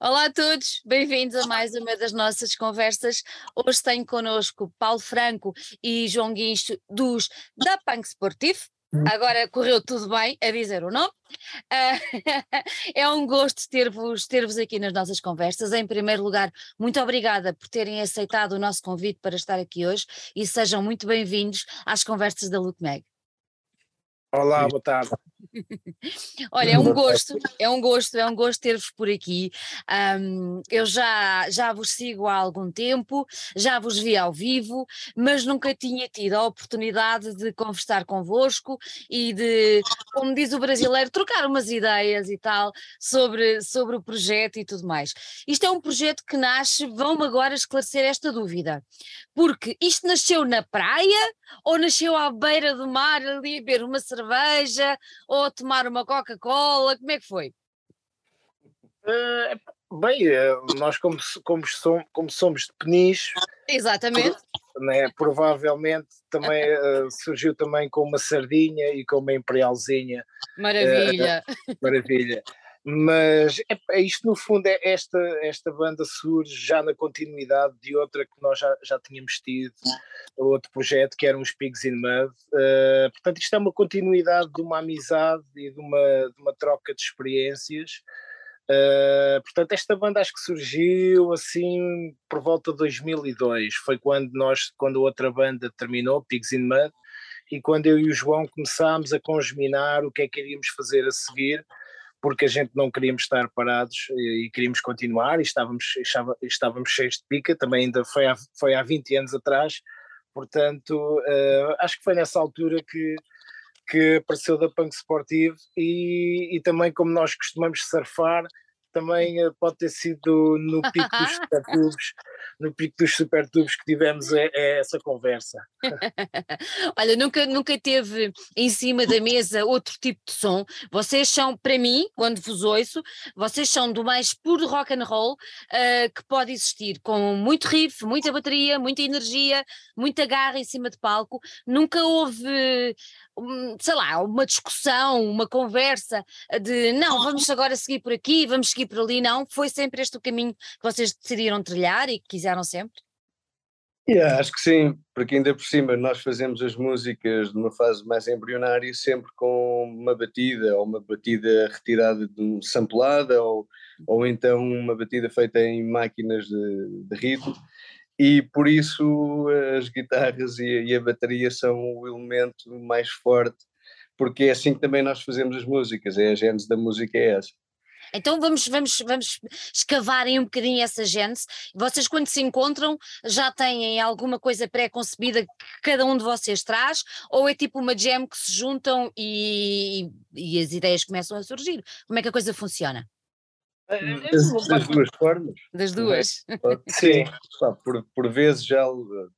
Olá a todos, bem-vindos a mais uma das nossas conversas. Hoje tenho connosco Paulo Franco e João Guincho dos da Punk Sportivo. Agora correu tudo bem a dizer o nome. Uh, é um gosto ter-vos ter aqui nas nossas conversas. Em primeiro lugar, muito obrigada por terem aceitado o nosso convite para estar aqui hoje e sejam muito bem-vindos às conversas da Mag. Olá, boa tarde. Olha, é um gosto, é um gosto, é um gosto ter-vos por aqui. Um, eu já, já vos sigo há algum tempo, já vos vi ao vivo, mas nunca tinha tido a oportunidade de conversar convosco e de, como diz o brasileiro, trocar umas ideias e tal sobre, sobre o projeto e tudo mais. Isto é um projeto que nasce, vão-me agora esclarecer esta dúvida, porque isto nasceu na praia ou nasceu à beira do mar ali a beber uma cerveja ou tomar uma Coca-Cola? Como é que foi? Uh, bem, eh, nós como, como, somos, como somos de Peniche, Exatamente. Né, provavelmente também uh, surgiu também com uma sardinha e com uma imperialzinha. Maravilha. Uh, maravilha. Mas é, é, isto no fundo é esta, esta banda surge já na continuidade de outra que nós já, já tínhamos tido, outro projeto que eram os Pigs in Mud. Uh, portanto, isto é uma continuidade de uma amizade e de uma, de uma troca de experiências. Uh, portanto, esta banda acho que surgiu assim por volta de 2002. Foi quando nós, quando a outra banda terminou, Pigs in Mud, e quando eu e o João começámos a congeminar o que é que iríamos fazer a seguir porque a gente não queríamos estar parados e, queríamos continuar e estávamos, estávamos cheios de pica, também ainda foi há, foi há 20 anos atrás, portanto uh, acho que foi nessa altura que, que apareceu da Punk Sportivo e, e também como nós costumamos surfar, também uh, pode ter sido no pico dos supertubos, no pico dos supertubos que tivemos é, é essa conversa. Olha, nunca, nunca teve em cima da mesa outro tipo de som. Vocês são, para mim, quando vos ouço, vocês são do mais puro rock and roll uh, que pode existir, com muito riff, muita bateria, muita energia, muita garra em cima de palco. Nunca houve sei lá, uma discussão, uma conversa de não, vamos agora seguir por aqui, vamos seguir por ali, não, foi sempre este o caminho que vocês decidiram trilhar e que quiseram sempre? Yeah, acho que sim, porque ainda por cima nós fazemos as músicas numa fase mais embrionária sempre com uma batida, ou uma batida retirada de samplada, ou, ou então uma batida feita em máquinas de, de ritmo, e por isso as guitarras e, a bateria são o elemento mais forte, porque é assim que também nós fazemos as músicas, é a gênese da música é essa. Então vamos, vamos, vamos escavar um bocadinho essa gênese. Vocês, quando se encontram, já têm alguma coisa pré-concebida que cada um de vocês traz? Ou é tipo uma jam que se juntam e, e as ideias começam a surgir? Como é que a coisa funciona? Das, das, duas formas. Das duas. Sim. Por, por vezes já,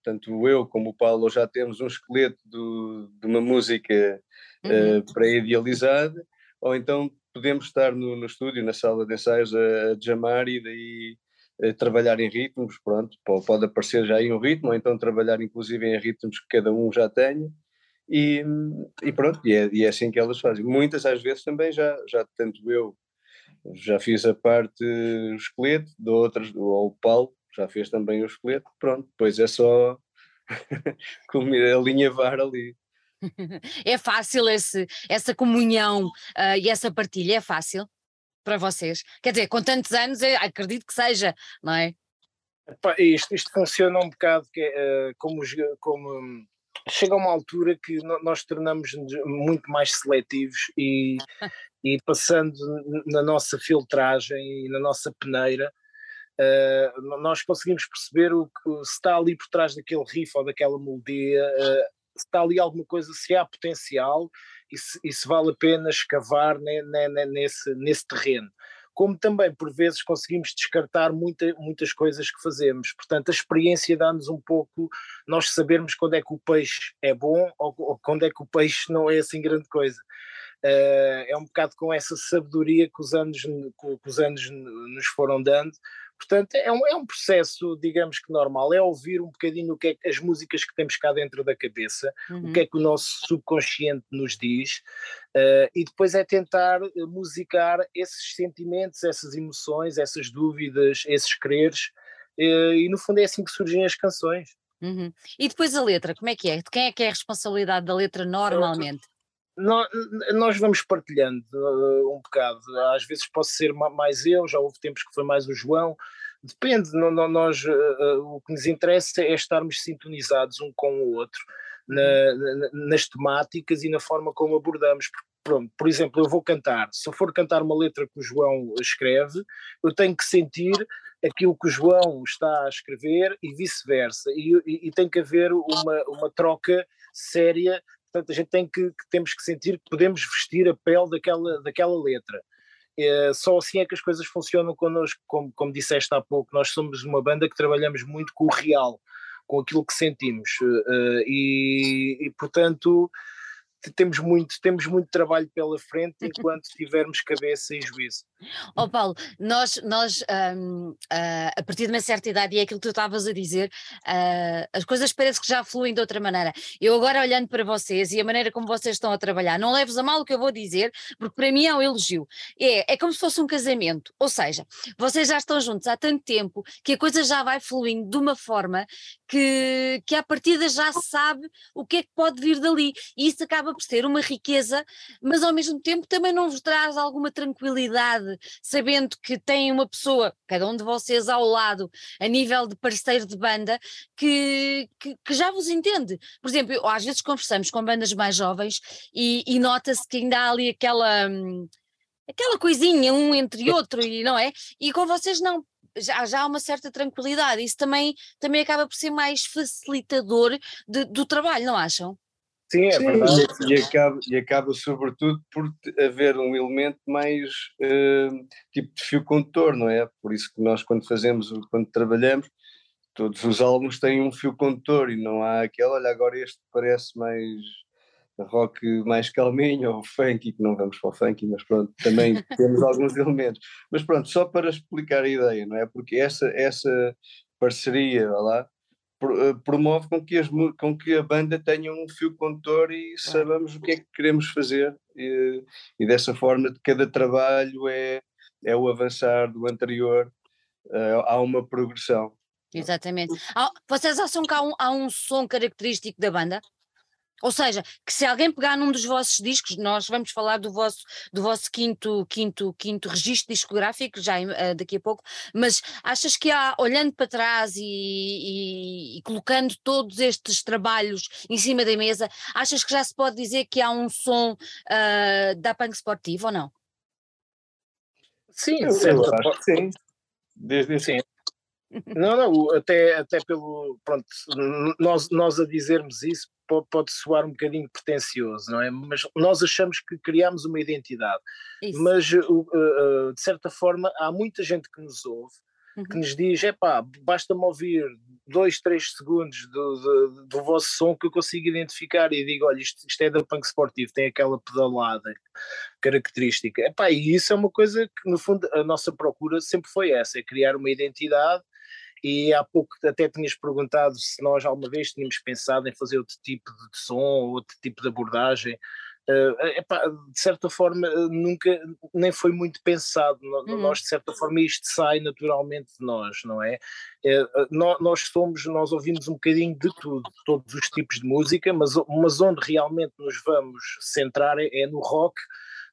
tanto eu como o Paulo já temos um esqueleto do, de uma música uhum. uh, pré-idealizada, ou então podemos estar no, no estúdio, na sala de ensaios, a, a jamar e daí a trabalhar em ritmos, pronto, pode aparecer já aí um ritmo, ou então trabalhar inclusive em ritmos que cada um já tenha, e, e pronto, e é, e é, assim que elas fazem. Muitas às vezes também já, já tanto eu já fiz a parte o esqueleto, de outras, ou o Paulo já fez também o esqueleto, pronto, depois é só alinhavar ali. É fácil esse, essa comunhão uh, e essa partilha? É fácil para vocês? Quer dizer, com tantos anos, acredito que seja, não é? Isto, isto funciona um bocado que, uh, como, como chega uma altura que nós tornamos muito mais seletivos e, e passando na nossa filtragem e na nossa peneira, uh, nós conseguimos perceber o que se está ali por trás daquele riff ou daquela melodia, uh, se está ali alguma coisa, se há potencial e se, e se vale a pena escavar ne, ne, ne, nesse, nesse terreno. Como também, por vezes, conseguimos descartar muita, muitas coisas que fazemos. Portanto, a experiência dá-nos um pouco nós sabermos quando é que o peixe é bom ou, ou quando é que o peixe não é assim grande coisa. Uh, é um bocado com essa sabedoria que os anos, que os anos nos foram dando, Portanto, é um, é um processo, digamos que normal, é ouvir um bocadinho o que é as músicas que temos cá dentro da cabeça, uhum. o que é que o nosso subconsciente nos diz, uh, e depois é tentar musicar esses sentimentos, essas emoções, essas dúvidas, esses quereres, uh, e no fundo é assim que surgem as canções. Uhum. E depois a letra, como é que é? De quem é que é a responsabilidade da letra normalmente? Nós, vamos partilhando uh, um bocado. Às vezes posso ser mais eu, já houve tempos que foi mais o João. Depende, nós, uh, uh, o que nos interessa é estarmos sintonizados um com o outro na, nas temáticas e na forma como abordamos. Pronto, por exemplo, eu vou cantar. Se eu for cantar uma letra que o João escreve, eu tenho que sentir aquilo que o João está a escrever e vice-versa. E, e, e, tem que haver uma, uma troca séria Portanto, a gente tem que, que, temos que sentir que podemos vestir a pele daquela, daquela letra. É, só assim é que as coisas funcionam connosco, como, como disseste há pouco, nós somos uma banda que trabalhamos muito com o real, com aquilo que sentimos, uh, e, e, portanto temos muito, temos muito trabalho pela frente enquanto tivermos cabeça e juízo. Ó oh Paulo, nós, nós um, uh, a partir de uma certa idade, e é aquilo que tu estavas a dizer, uh, as coisas parece que já fluem de outra maneira. Eu agora olhando para vocês e a maneira como vocês estão a trabalhar, não leves a mal o que eu vou dizer, porque para mim é um elogio. É, é como se fosse um casamento, ou seja, vocês já estão juntos há tanto tempo que a coisa já vai fluindo de uma forma que, que à partida já sabe o que é que pode vir dali, e isso acaba por ser uma riqueza, mas ao mesmo tempo também não vos traz alguma tranquilidade sabendo que tem uma pessoa, cada um de vocês ao lado, a nível de parceiro de banda, que, que, que já vos entende. Por exemplo, eu, às vezes conversamos com bandas mais jovens e, e nota-se que ainda há ali aquela. Aquela coisinha um entre outro e não é? E com vocês não, já, já há uma certa tranquilidade, isso também, também acaba por ser mais facilitador de, do trabalho, não acham? Sim, é Sim, verdade. E, acaba, e acaba, sobretudo, por haver um elemento mais uh, tipo de fio condutor, não é? Por isso que nós, quando fazemos, quando trabalhamos, todos os álbuns têm um fio condutor e não há aquele, olha, agora este parece mais rock mais calminho ou funk, que não vamos para o funk, mas pronto, também temos alguns elementos. Mas pronto, só para explicar a ideia, não é? Porque essa, essa parceria, lá, promove com que, as, com que a banda tenha um fio condutor e saibamos o que é que queremos fazer e, e dessa forma cada trabalho é, é o avançar do anterior, uh, há uma progressão. Exatamente. Vocês acham que há um, há um som característico da banda? Ou seja, que se alguém pegar num dos vossos discos, nós vamos falar do vosso, do vosso quinto, quinto, quinto registro discográfico, já uh, daqui a pouco, mas achas que há, olhando para trás e, e, e, colocando todos estes trabalhos em cima da mesa, achas que já se pode dizer que há um som uh, da Punk Sportivo ou não? Sim, eu, eu acho que sim. Desde sim. Não, não, até, até pelo. Pronto, nós, nós a dizermos isso pode soar um bocadinho pretencioso, não é? Mas nós achamos que criamos uma identidade. Isso. Mas, uh, uh, de certa forma, há muita gente que nos ouve uhum. que nos diz: é pá, basta-me ouvir dois, três segundos do, do, do, vosso som que eu consigo identificar e digo: olha, isto, isto é da punk sportivo, tem aquela pedalada característica. Epá, e isso é uma coisa que, no fundo, a nossa procura sempre foi essa: é criar uma identidade e há pouco até tinhas perguntado se nós alguma vez tínhamos pensado em fazer outro tipo de som, outro tipo de abordagem. Uh, epá, de certa forma eh, nunca nem foi muito pensado uhum. nós de certa forma isto sai naturalmente de nós não é, é nós, nós, somos nós ouvimos um bocadinho de tudo todos os tipos de música mas, mas onde realmente nos vamos centrar é, é no rock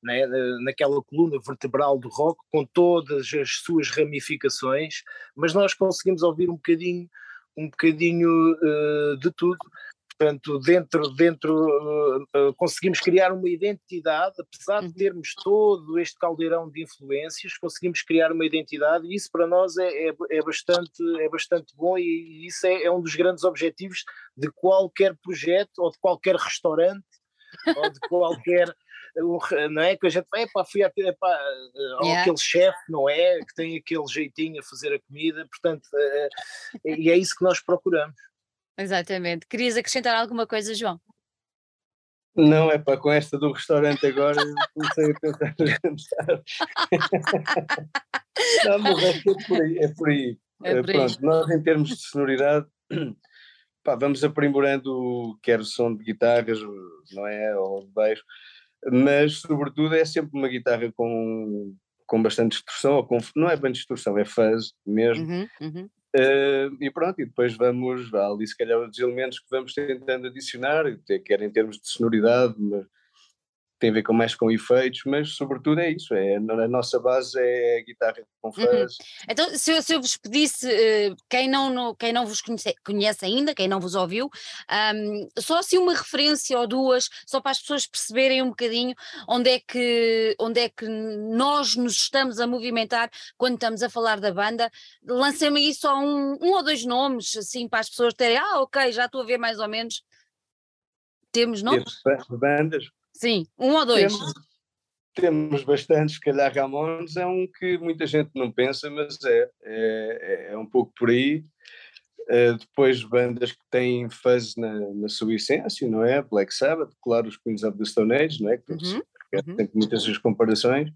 né, naquela coluna vertebral do rock, com todas as suas ramificações, mas nós conseguimos ouvir um bocadinho, um bocadinho uh, de tudo. Portanto, dentro, dentro uh, uh, conseguimos criar uma identidade, apesar de uhum. termos todo este caldeirão de influências, conseguimos criar uma identidade e isso para nós é, é, é bastante, é bastante bom e, e isso é, é um dos grandes objetivos de qualquer projeto ou de qualquer restaurante ou de qualquer não é? Que a gente vai, epá, fui a, epá, yeah. aquele chefe, não é? Que tem aquele jeitinho a fazer a comida, portanto, é, e é isso que nós procuramos. Exatamente. Querias acrescentar alguma coisa, João? Não, é para com esta do restaurante agora comecei a jantar. Não, mas é, é por aí. É por aí. É por aí. Pronto, nós em termos de sonoridade pá, vamos aprimorando quer o som de guitarras, não é? Ou de baixo, mas sobretudo é sempre uma guitarra com, com bastante distorção, ou com, não é bem distorção, é fuzz mesmo. Uhum, uhum. Uh, e pronto, e depois vamos, há ali se calhar os elementos que vamos tentando adicionar, quer em termos de sonoridade, mas tem a ver com mais com efeitos, mas sobretudo é isso, é, a nossa base é a guitarra com fuzz. Uhum. Então, se eu, se eu, vos pedisse, uh, quem, não, no, quem não vos conhece, conhece, ainda, quem não vos ouviu, um, só assim uma referência ou duas, só para as pessoas perceberem um bocadinho onde é que, onde é que nós nos estamos a movimentar quando estamos a falar da banda, lancem-me aí só um, um ou dois nomes, assim, para as pessoas terem, ah, ok, já estou a ver mais ou menos. Temos nomes? Bandas, Sim, um ou dois. Temos, temos bastantes, se calhar Ramones é um que muita gente não pensa, mas é, é, é um pouco por aí. Uh, depois bandas que têm fãs na, na sua essência, não é? Black Sabbath, claro, os Queens of the Stone Age, não é? Que uhum, uhum. tem muitas as comparações.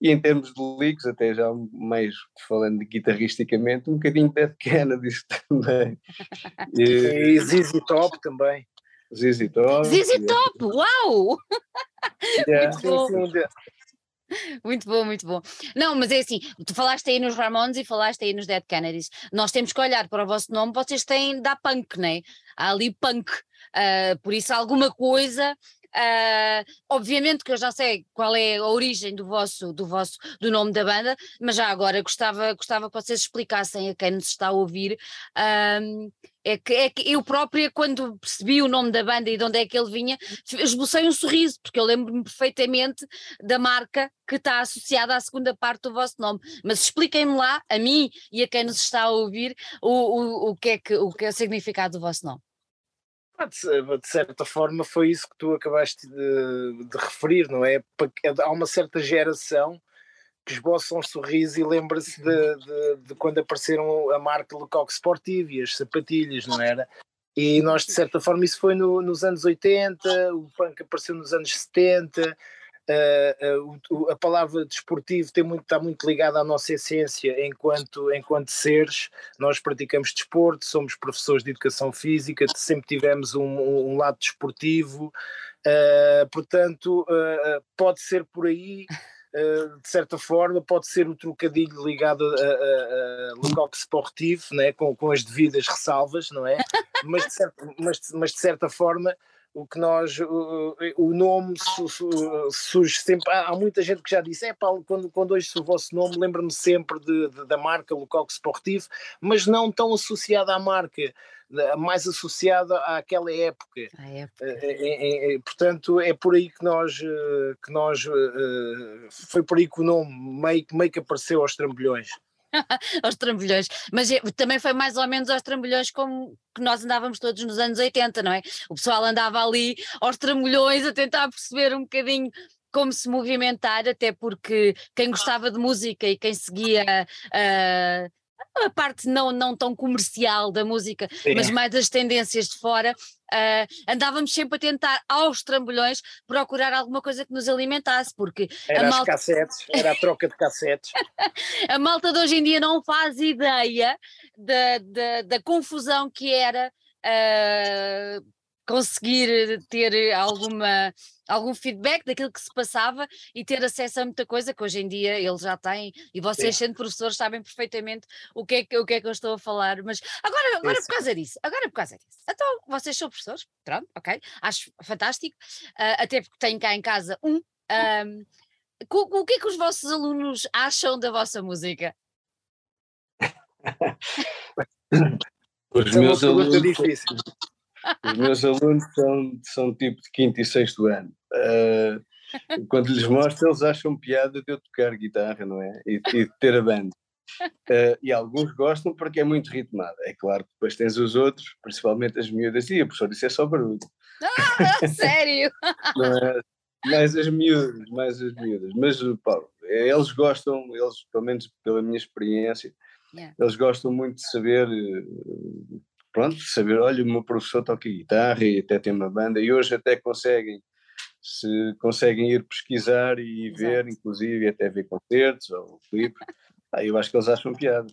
E em termos de leaks, até já mais falando de guitarristicamente, um bocadinho Dead Kennedy também. e, e ZZ Top também. ZZ Top. ZZ Top, uau! Yeah. Muito bom. Muito bom, muito bom. Não, mas é assim, tu falaste aí nos Ramones e falaste aí nos Dead Kennedys. Nós temos que olhar para o vosso nome, vocês têm da punk, né? Há ali punk. Uh, por isso, alguma coisa Uh, obviamente que eu já sei qual é a origem do vosso, do vosso, do nome da banda, mas já agora gostava, gostava que vocês explicassem a quem nos está a ouvir. Uh, é que, é que eu própria, quando percebi o nome da banda e de onde é que ele vinha, esbocei um sorriso, porque eu lembro-me perfeitamente da marca que está associada à segunda parte do vosso nome. Mas expliquem-me lá, a mim e a quem nos está a ouvir, o, o, o, que, é que, o que é o significado do vosso nome. De certa forma foi isso que tu acabaste de, de referir, não é? Há uma certa geração que esboça um sorriso e lembra-se de, de, de, quando apareceram a marca Lecoq Sportivo e as sapatilhas, não era? E nós, de certa forma, isso foi no, nos anos 80, o punk apareceu nos anos 70, Uh, uh, a palavra desportivo tem muito, está muito ligada à nossa essência enquanto, enquanto seres. Nós praticamos desporto, somos professores de educação física, sempre tivemos um, um lado desportivo, uh, portanto, pode ser por aí. De certa forma, pode ser o trocadilho ligado a, a, a Lecoq Sportivo, né, com, com as devidas ressalvas, não é? Mas de mas, mas de certa forma, o que nós, o, o nome surge sempre, há, muita gente que já disse, é Paulo, quando, quando ouço o vosso nome lembro-me sempre de, de, da marca Lecoq Sportivo, mas não tão associada à marca, mais associada àquela época. época. É, é, é, portanto, é por aí que nós, que nós foi por aí que o nome meio, meio que apareceu aos trambolhões. aos trambolhões. Mas é, também foi mais ou menos aos trambolhões como que nós andávamos todos nos anos 80, não é? O pessoal andava ali aos trambolhões a tentar perceber um bocadinho como se movimentar, até porque quem gostava de música e quem seguia uh, a parte não, não tão comercial da música, Sim. mas mais das tendências de fora, uh, andávamos sempre a tentar aos trambolhões procurar alguma coisa que nos alimentasse, porque era a malta... cassetes, era a troca de cassetes. a malta de hoje em dia não faz ideia da, da, da confusão que era. Uh, conseguir ter alguma, algum feedback daquilo que se passava e ter acesso a muita coisa que hoje em dia ele já tem e vocês Sim. sendo professores sabem perfeitamente o que, é que, o que é que eu estou a falar, mas agora, agora por causa disso, agora por causa disso, então vocês são professores, pronto, ok, acho fantástico, uh, até porque tenho cá em casa um, um o, que é que os vossos alunos acham da vossa música? os é meus alunos... Difícil. Os meus alunos são, são tipo de quinto e sexto ano. Uh, quando lhes mostro, eles acham piada de eu tocar guitarra, não é? E, e de ter a banda. Uh, e alguns gostam porque é muito ritmada. É claro que depois tens os outros, principalmente as miúdas, e a professora disse é só barulho. Ah, sério? É? Mais as miúdas, mais as miúdas. Mas, Paulo, eles gostam, eles, pelo menos pela minha experiência, yeah. eles gostam muito de saber pronto, saber, olha, o meu professor toca guitarra e até tem uma banda, e hoje até conseguem se conseguem ir pesquisar e ver, Exato. inclusive, até ver concertos ou clipes, ah, eu acho que eles acham piada.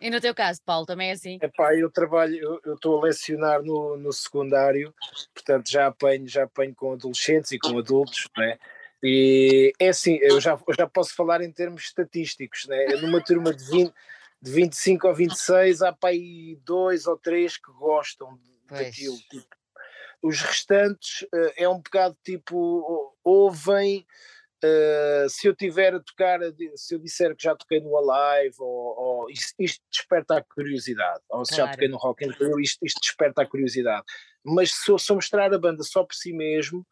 E no teu caso, Paulo, também é assim? Epá, eu trabalho, eu estou a lecionar no, no secundário, portanto já apanho, já apanho com adolescentes e com adultos, né? E é assim, eu já, eu já posso falar em termos estatísticos, né? Numa turma de, 20, de 25 ou 26, há para aí dois ou três que gostam pois. daquilo. Tipo, os restantes uh, é um bocado tipo, ouvem. Uh, se eu tiver a tocar, se eu disser que já toquei no Alive, ou, ou isto, isto, desperta a curiosidade, ou se claro. já toquei no Rock and Roll, isto, isto desperta a curiosidade. Mas se eu, se eu mostrar a banda só por si mesmo,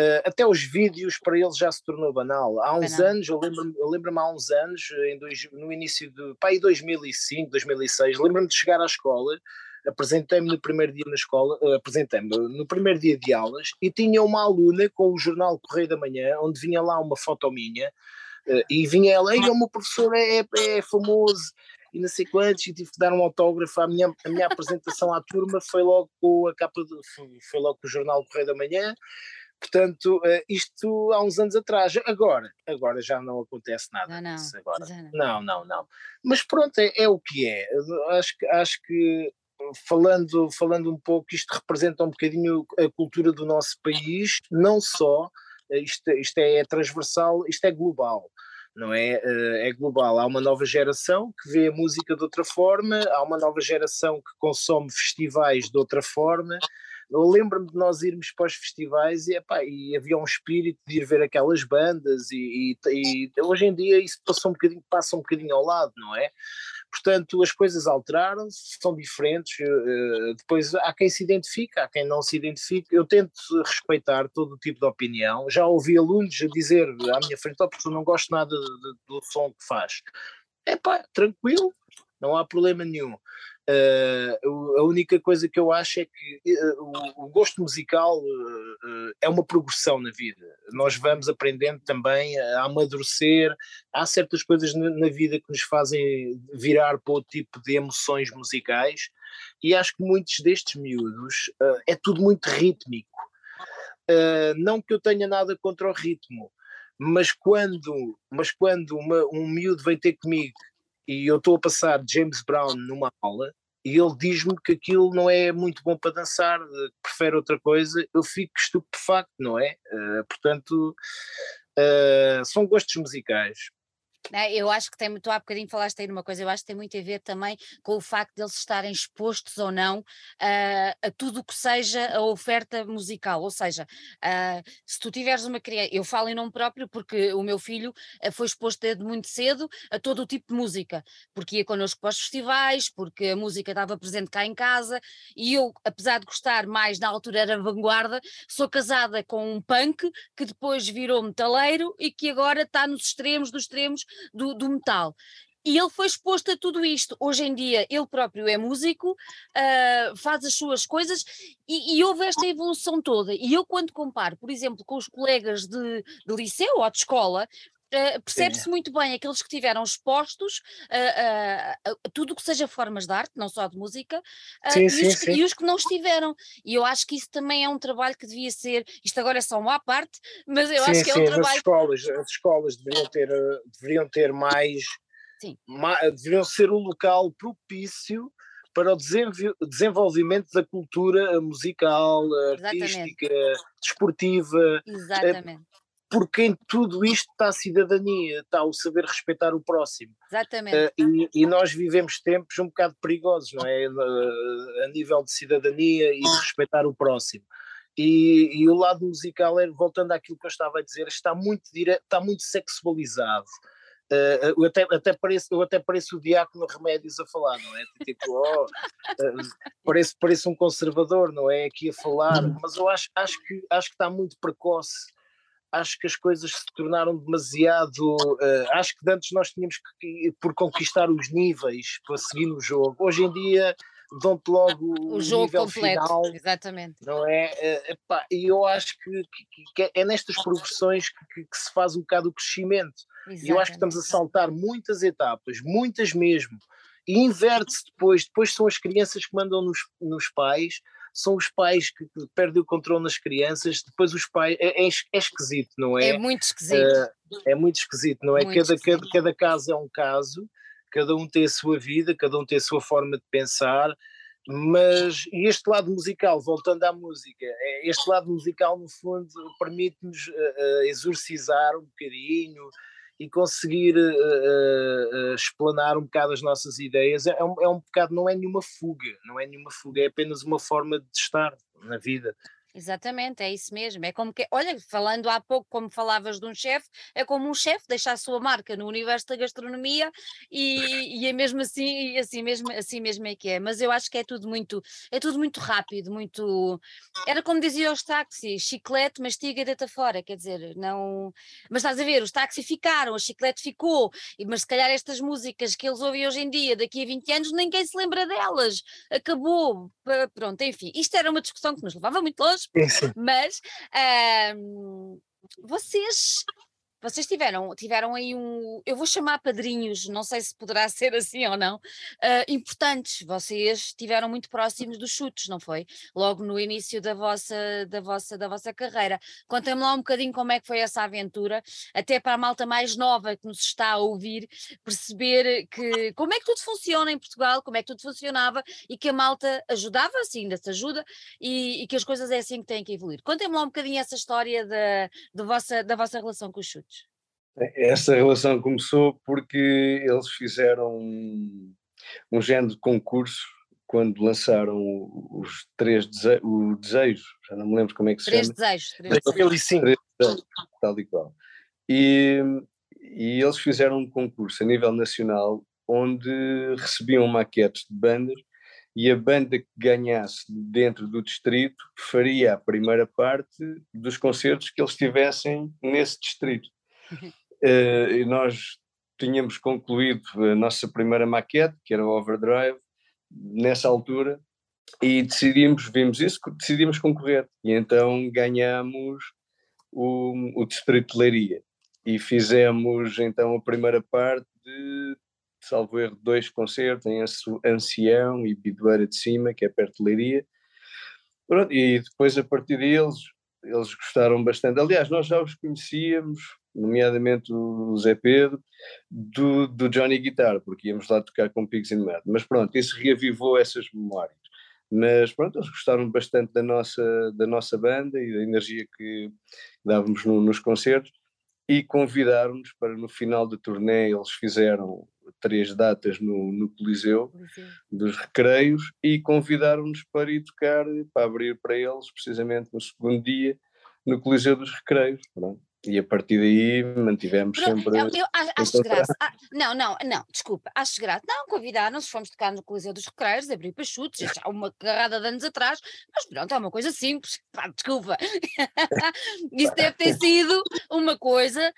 Uh, até os vídeos para eles já se tornou banal. Há uns banal. anos, eu lembro-me lembro há uns anos, em dois, no início de pá, 2005, 2006, lembro-me de chegar à escola, apresentei-me no primeiro dia na escola, uh, apresentei-me no primeiro dia de aulas e tinha uma aluna com o jornal Correio da Manhã, onde vinha lá uma foto minha, uh, e vinha ela, e o meu professor é, é, é famoso, e não sei quantos, e tive que dar um autógrafo. A minha, a minha apresentação à turma foi logo com a capa, de, foi, foi logo com o jornal Correio da Manhã, Portanto, uh, isto há uns anos atrás. Agora, agora já não acontece nada não, disso. Agora. Não. não, não, não. Mas pronto, é, é, o que é. Acho, acho que falando, falando um pouco, isto representa um bocadinho a cultura do nosso país, não só, eh, isto, isto é transversal, isto é global não é? Eh, é global. Há uma nova geração que vê a música de outra forma, há uma nova geração que consome festivais de outra forma, eu lembro-me de nós irmos para os festivais e, epá, e havia um espírito de ir ver aquelas bandas e, e, e, hoje em dia isso passou um bocadinho, passa um bocadinho ao lado, não é? Portanto, as coisas alteraram-se, são diferentes. Uh, depois há quem se identifica, há quem não se identifica. Eu tento respeitar todo o tipo de opinião. Já ouvi alunos dizer à minha frente: oh, professor, não gosto nada do som que faz. É pá, tranquilo, não há problema nenhum. Uh, a única coisa que eu acho é que uh, o, o, gosto musical uh, é uma progressão na vida. Nós vamos aprendendo também a amadurecer. Há certas coisas na, na vida que nos fazem virar para outro tipo de emoções musicais, e acho que muitos destes miúdos é tudo muito rítmico. não que eu tenha nada contra o ritmo, mas quando, mas quando uma, um miúdo vem ter comigo e eu estou a passar James Brown numa aula e ele diz-me que aquilo não é muito bom para dançar, prefere outra coisa, eu fico estupefacto, não é? Uh, portanto, uh, são gostos musicais. Né, eu acho que tem, tu há bocadinho falaste aí numa coisa, eu acho que tem muito a ver também com o facto de eles estarem expostos ou não uh, a tudo o que seja a oferta musical, ou seja, uh, se tu tiveres uma criança, eu falo em nome próprio porque o meu filho uh, foi exposto desde muito cedo a todo o tipo de música, porque ia connosco para os festivais, porque a música estava presente cá em casa, e eu, apesar de gostar mais, na altura era vanguarda, sou casada com um punk que depois virou metaleiro e que agora está nos extremos dos extremos do, do metal. E ele foi exposto a tudo isto. Hoje em dia, ele próprio é músico, uh, faz as suas coisas e, e, houve esta evolução toda. E eu, quando comparo, por exemplo, com os colegas de, de liceu ou de escola, Uh, percebe-se muito bem aqueles que tiveram expostos a uh, uh, tudo que seja formas de arte, não só de música, sim, e, sim, os, sim. e, os, que não estiveram. E eu acho que isso também é um trabalho que devia ser, isto agora é só uma à parte, mas eu acho que é um trabalho. As escolas, as escolas deveriam ter, deveriam ter mais, mais, deveriam ser um local propício para o desenvolvimento da cultura musical, Exatamente. artística, desportiva. Exatamente porque em tudo isto está a cidadania, está o saber respeitar o próximo. Exatamente. Uh, e, e, nós vivemos tempos um bocado perigosos, não é? Uh, a nível de cidadania e de respeitar o próximo. E, e, o lado musical, é, voltando àquilo que eu estava a dizer, está muito, dire... está muito sexualizado. Uh, eu, até, até pareço, eu até pareço o diácono Remédios a falar, não é? Tipo, oh, uh, parece, parece um conservador, não é? Aqui a falar, mas eu acho, acho, que, acho que está muito precoce acho que as coisas se tornaram demasiado. Uh, acho que antes nós tínhamos que por conquistar os níveis para seguir no jogo. Hoje em dia dão-te logo o, o jogo nível completo, final, exatamente. Não é? Uh, e eu acho que, que, que, é nestas progressões que, que, se faz um bocado o crescimento. Exatamente. E eu acho que estamos a saltar muitas etapas, muitas mesmo. E inverte-se depois, depois são as crianças que mandam nos, nos pais são os pais que, perdem o controle nas crianças, depois os pais, é, é, é esquisito, não é? É muito esquisito. Uh, é muito esquisito, não é? Cada, cada, cada caso é um caso, cada um tem a sua vida, cada um tem a sua forma de pensar, mas este lado musical, voltando à música, é, este lado musical no fundo permite-nos uh, exorcizar um bocadinho e conseguir uh, explanar um bocado as nossas ideias. É, é um, é um bocado, não é nenhuma fuga, não é nenhuma fuga, é apenas uma forma de estar na vida. Exatamente, é isso mesmo. É como que, olha, falando há pouco, como falavas de um chefe, é como um chefe deixar a sua marca no universo da gastronomia e, e é mesmo assim, assim mesmo, assim mesmo é que é. Mas eu acho que é tudo muito, é tudo muito rápido, muito. Era como diziam os táxis, chiclete, mastiga e deita fora, quer dizer, não. Mas estás a ver, os táxis ficaram, o chiclete ficou, mas se calhar estas músicas que eles ouvem hoje em dia, daqui a 20 anos, ninguém se lembra delas. Acabou, pronto, enfim. Isto era uma discussão que nos levava muito longe mas vocês vocês tiveram, tiveram aí um, eu vou chamar padrinhos, não sei se poderá ser assim ou não, uh, importantes. Vocês estiveram muito próximos dos chutes, não foi? Logo no início da vossa, da vossa, da vossa carreira. Contem-me lá um bocadinho como é que foi essa aventura, até para a malta mais nova que nos está a ouvir, perceber que como é que tudo funciona em Portugal, como é que tudo funcionava e que a malta ajudava, assim, ainda se ajuda, e, e que as coisas é assim que têm que evoluir. Contem-me lá um bocadinho essa história da, da, vossa, da vossa relação com os chutes. Essa relação começou porque eles fizeram um, um género de concurso quando lançaram os três dese o desejo, já não me lembro como é que se três chama. Desejos, três desejos. Três desejos, tal e qual. E, e eles fizeram um concurso a nível nacional onde recebiam maquetes de bandas e a banda que ganhasse dentro do distrito faria a primeira parte dos concertos que eles tivessem nesse distrito. Uh, e nós tínhamos concluído a nossa primeira maquete, que era o Overdrive, nessa altura, e decidimos, vimos isso, decidimos concorrer. E então ganhamos o, o de Leiria. E fizemos então a primeira parte de, salvo erro, dois concertos em Ancião e Bidoeira de Cima, que é perto de Leiria. Pronto, e depois a partir deles, eles gostaram bastante. Aliás, nós já os conhecíamos, nomeadamente o Zé Pedro, do, do Johnny Guitar, porque íamos lá tocar com Pigs in Mad. Mas pronto, isso reavivou essas memórias. Mas pronto, eles gostaram bastante da nossa, da nossa banda e da energia que dávamos no, nos concertos e convidaram-nos para no final da turnê, eles fizeram três datas no, no Coliseu, Coliseu, dos Recreios e convidaram-nos para ir tocar, para abrir para eles, precisamente no segundo dia, no Coliseu dos Recreios. Pronto. E a partir daí mantivemos sempre. Eu, eu acho graça. Ah, não, não, não, desculpa, acho graça. Não, convidaram-nos, fomos tocar no Coliseu dos Recreios, abrir para chutes, já há uma carrada de anos atrás, mas pronto, é uma coisa simples. Pá, desculpa. Isso deve ter sido uma coisa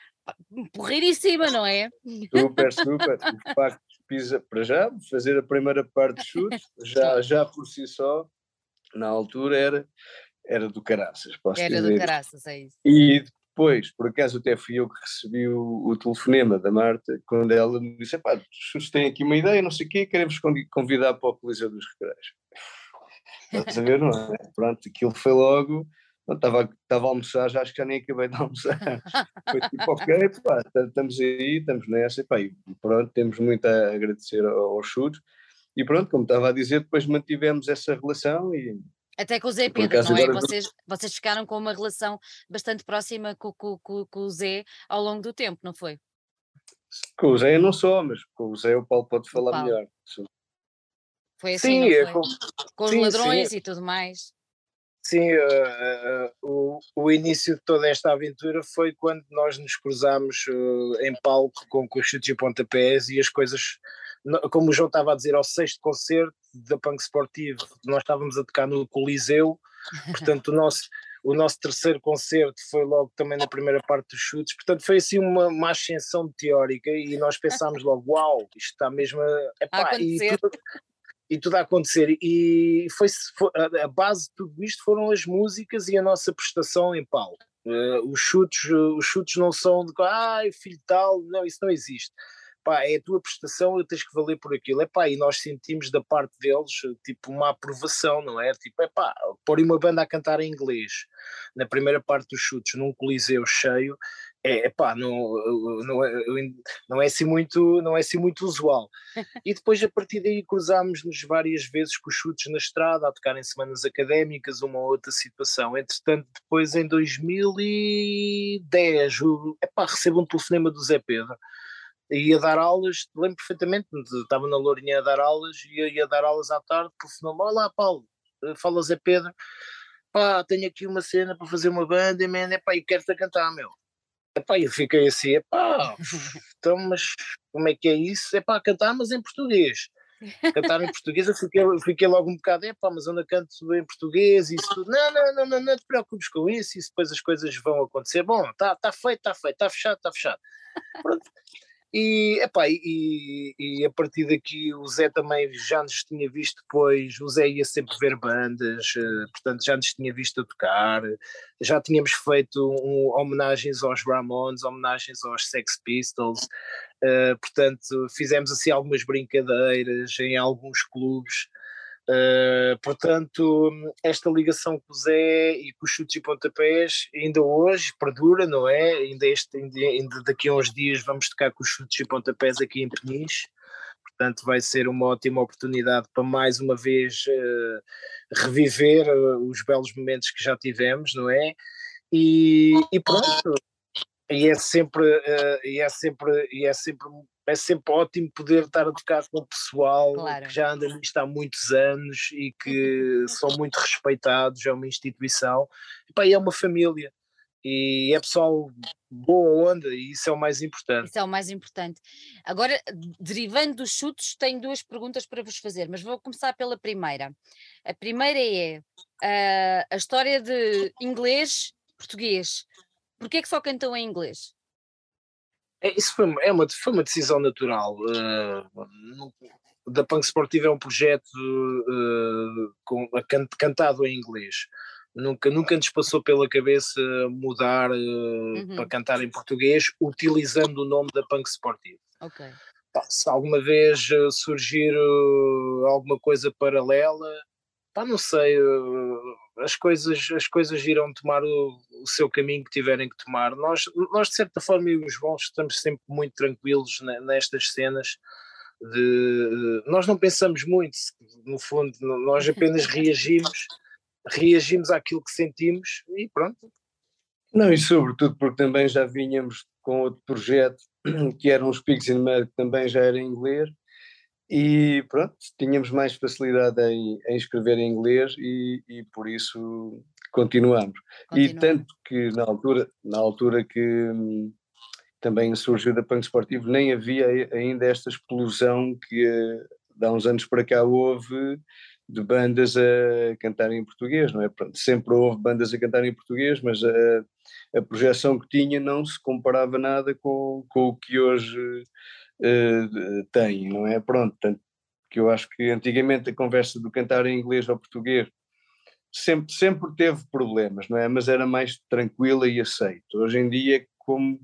porreiríssima, não é? Super, super. O facto de pisa para já, fazer a primeira parte de chutes, já, já por si só, na altura era, era do caraças. era dizer. do caraças, é isso. E depois, por acaso até fui eu que recebi o, o telefonema da Marta, quando ela me disse, pá, os têm aqui uma ideia, não sei o quê, queremos convidar para o Coliseu dos Recreios. Estás a ver, não é? Pronto, aquilo foi logo, estava, estava a almoçar, já acho que já nem acabei de almoçar. Foi tipo, ok, pá, estamos aí, estamos nessa, e, pá, e pronto, temos muito a agradecer aos chutes. E pronto, como estava a dizer, depois mantivemos essa relação e até com o Zé Pedro, não é? Vocês, vocês ficaram com uma relação bastante próxima com, com, com, com, o Zé ao longo do tempo, não foi? Com o Zé eu não sou, mas com o Zé o Paulo pode falar Paulo. melhor. Foi assim, sim, é com, com sim, os ladrões sim. e tudo mais. Sim, uh, uh, o, o início de toda esta aventura foi quando nós nos cruzámos uh, em palco com, com os chutes e pontapés e as coisas como o João estava a dizer, ao sexto concerto da Punk Sportivo, nós estávamos a tocar no Coliseu, portanto o nosso, o nosso terceiro concerto foi logo também na primeira parte dos chutes, portanto foi assim uma, uma ascensão teórica e nós pensámos logo, uau, isto está mesmo a, epá, e, tudo, e tudo a acontecer. E foi, foi, a base de tudo isto foram as músicas e a nossa prestação em palco. Uh, os chutes, uh, os chutes não são de ai, filho tal, não, isso não existe pá, é a tua prestação, tens que valer por aquilo. É pá, e nós sentimos da parte deles tipo uma aprovação, não é? Tipo, é pá, pôr uma banda a cantar em inglês na primeira parte dos chutes num coliseu cheio, é, pá, não, não, é, não, é assim muito, não é assim muito usual. E depois a partir daí cruzámos-nos várias vezes com os chutes na estrada, a tocar em semanas académicas, uma ou outra situação. Entretanto, depois em 2010, epá, recebo um telefonema do Zé Pedro, ia dar aulas, lembro perfeitamente, estava na Lourinha a dar aulas, ia, ia dar aulas à tarde, telefonou-me, olá Paulo, eh, fala Zé Pedro, pá, tenho aqui uma cena para fazer uma banda, man, epá, e quero-te a cantar, meu Epá, eu fiquei assim, epá, então, mas como é que é isso? Epá, cantar, mas em português. Cantar em português, eu fiquei, fiquei logo um bocado, epá, mas onde canto em português e isso tudo. Não, não, não, não, não te preocupes com isso, e depois as coisas vão acontecer. Bom, está tá feito, está feito, está fechado, está fechado. Pronto. E, epá, e, e, a partir daqui o Zé também já nos tinha visto depois, o Zé ia sempre ver bandas, eh, portanto já nos tinha visto a tocar, já tínhamos feito um, homenagens aos Ramones, homenagens aos Sex Pistols, uh, portanto fizemos assim algumas brincadeiras em alguns clubes, Uh, portanto, esta ligação com o Zé e com os chutes e pontapés ainda hoje perdura, não é? Ainda, este, ainda, daqui a uns dias vamos tocar com os chutes e pontapés aqui em Peniche. Portanto, vai ser uma ótima oportunidade para mais uma vez uh, reviver uh, os belos momentos que já tivemos, não é? E, e pronto, e é sempre, e é sempre, e é sempre é sempre ótimo poder estar a tocar com o pessoal claro. que já anda nisto há muitos anos e que são muito respeitados, é uma instituição, e, pá, é uma família. E é pessoal boa onda e isso é o mais importante. Isso é o mais importante. Agora, derivando dos chutes, tenho duas perguntas para vos fazer, mas vou começar pela primeira. A primeira é uh, a história de inglês, português. Porquê é que só cantam em inglês? É, isso foi, é uma, foi uma decisão natural. Uh, da Punk Sportiva é um projeto uh, com, can, cantado em inglês. Nunca, nunca nos passou pela cabeça mudar uh, uhum. para cantar em português, utilizando o nome da Punk Sportiva. Okay. se alguma vez surgir alguma coisa paralela, pá, não sei, as coisas, as coisas irão tomar o, o, seu caminho que tiverem que tomar. Nós, nós de certa forma, e os bons, estamos sempre muito tranquilos nestas cenas. De, nós não pensamos muito, no fundo, nós apenas reagimos, reagimos àquilo que sentimos e pronto. Não, e sobretudo porque também já vinhamos com outro projeto que eram os Pigs in Mud, que também já era em inglês, e pronto, tínhamos mais facilidade em, em escrever em inglês e, e por isso continuamos. E tanto que na altura, na altura que hum, também surgiu da Punk Sportivo, nem havia ainda esta explosão que uh, há uns anos para cá houve de bandas a cantar em português, não é? Pronto, sempre houve bandas a cantar em português, mas a, a projeção que tinha não se comparava nada com, com o que hoje uh, tem, não é? Pronto, tanto que eu acho que antigamente a conversa do cantar em inglês ou português sempre, sempre teve problemas, não é? Mas era mais tranquila e aceito. Hoje em dia, como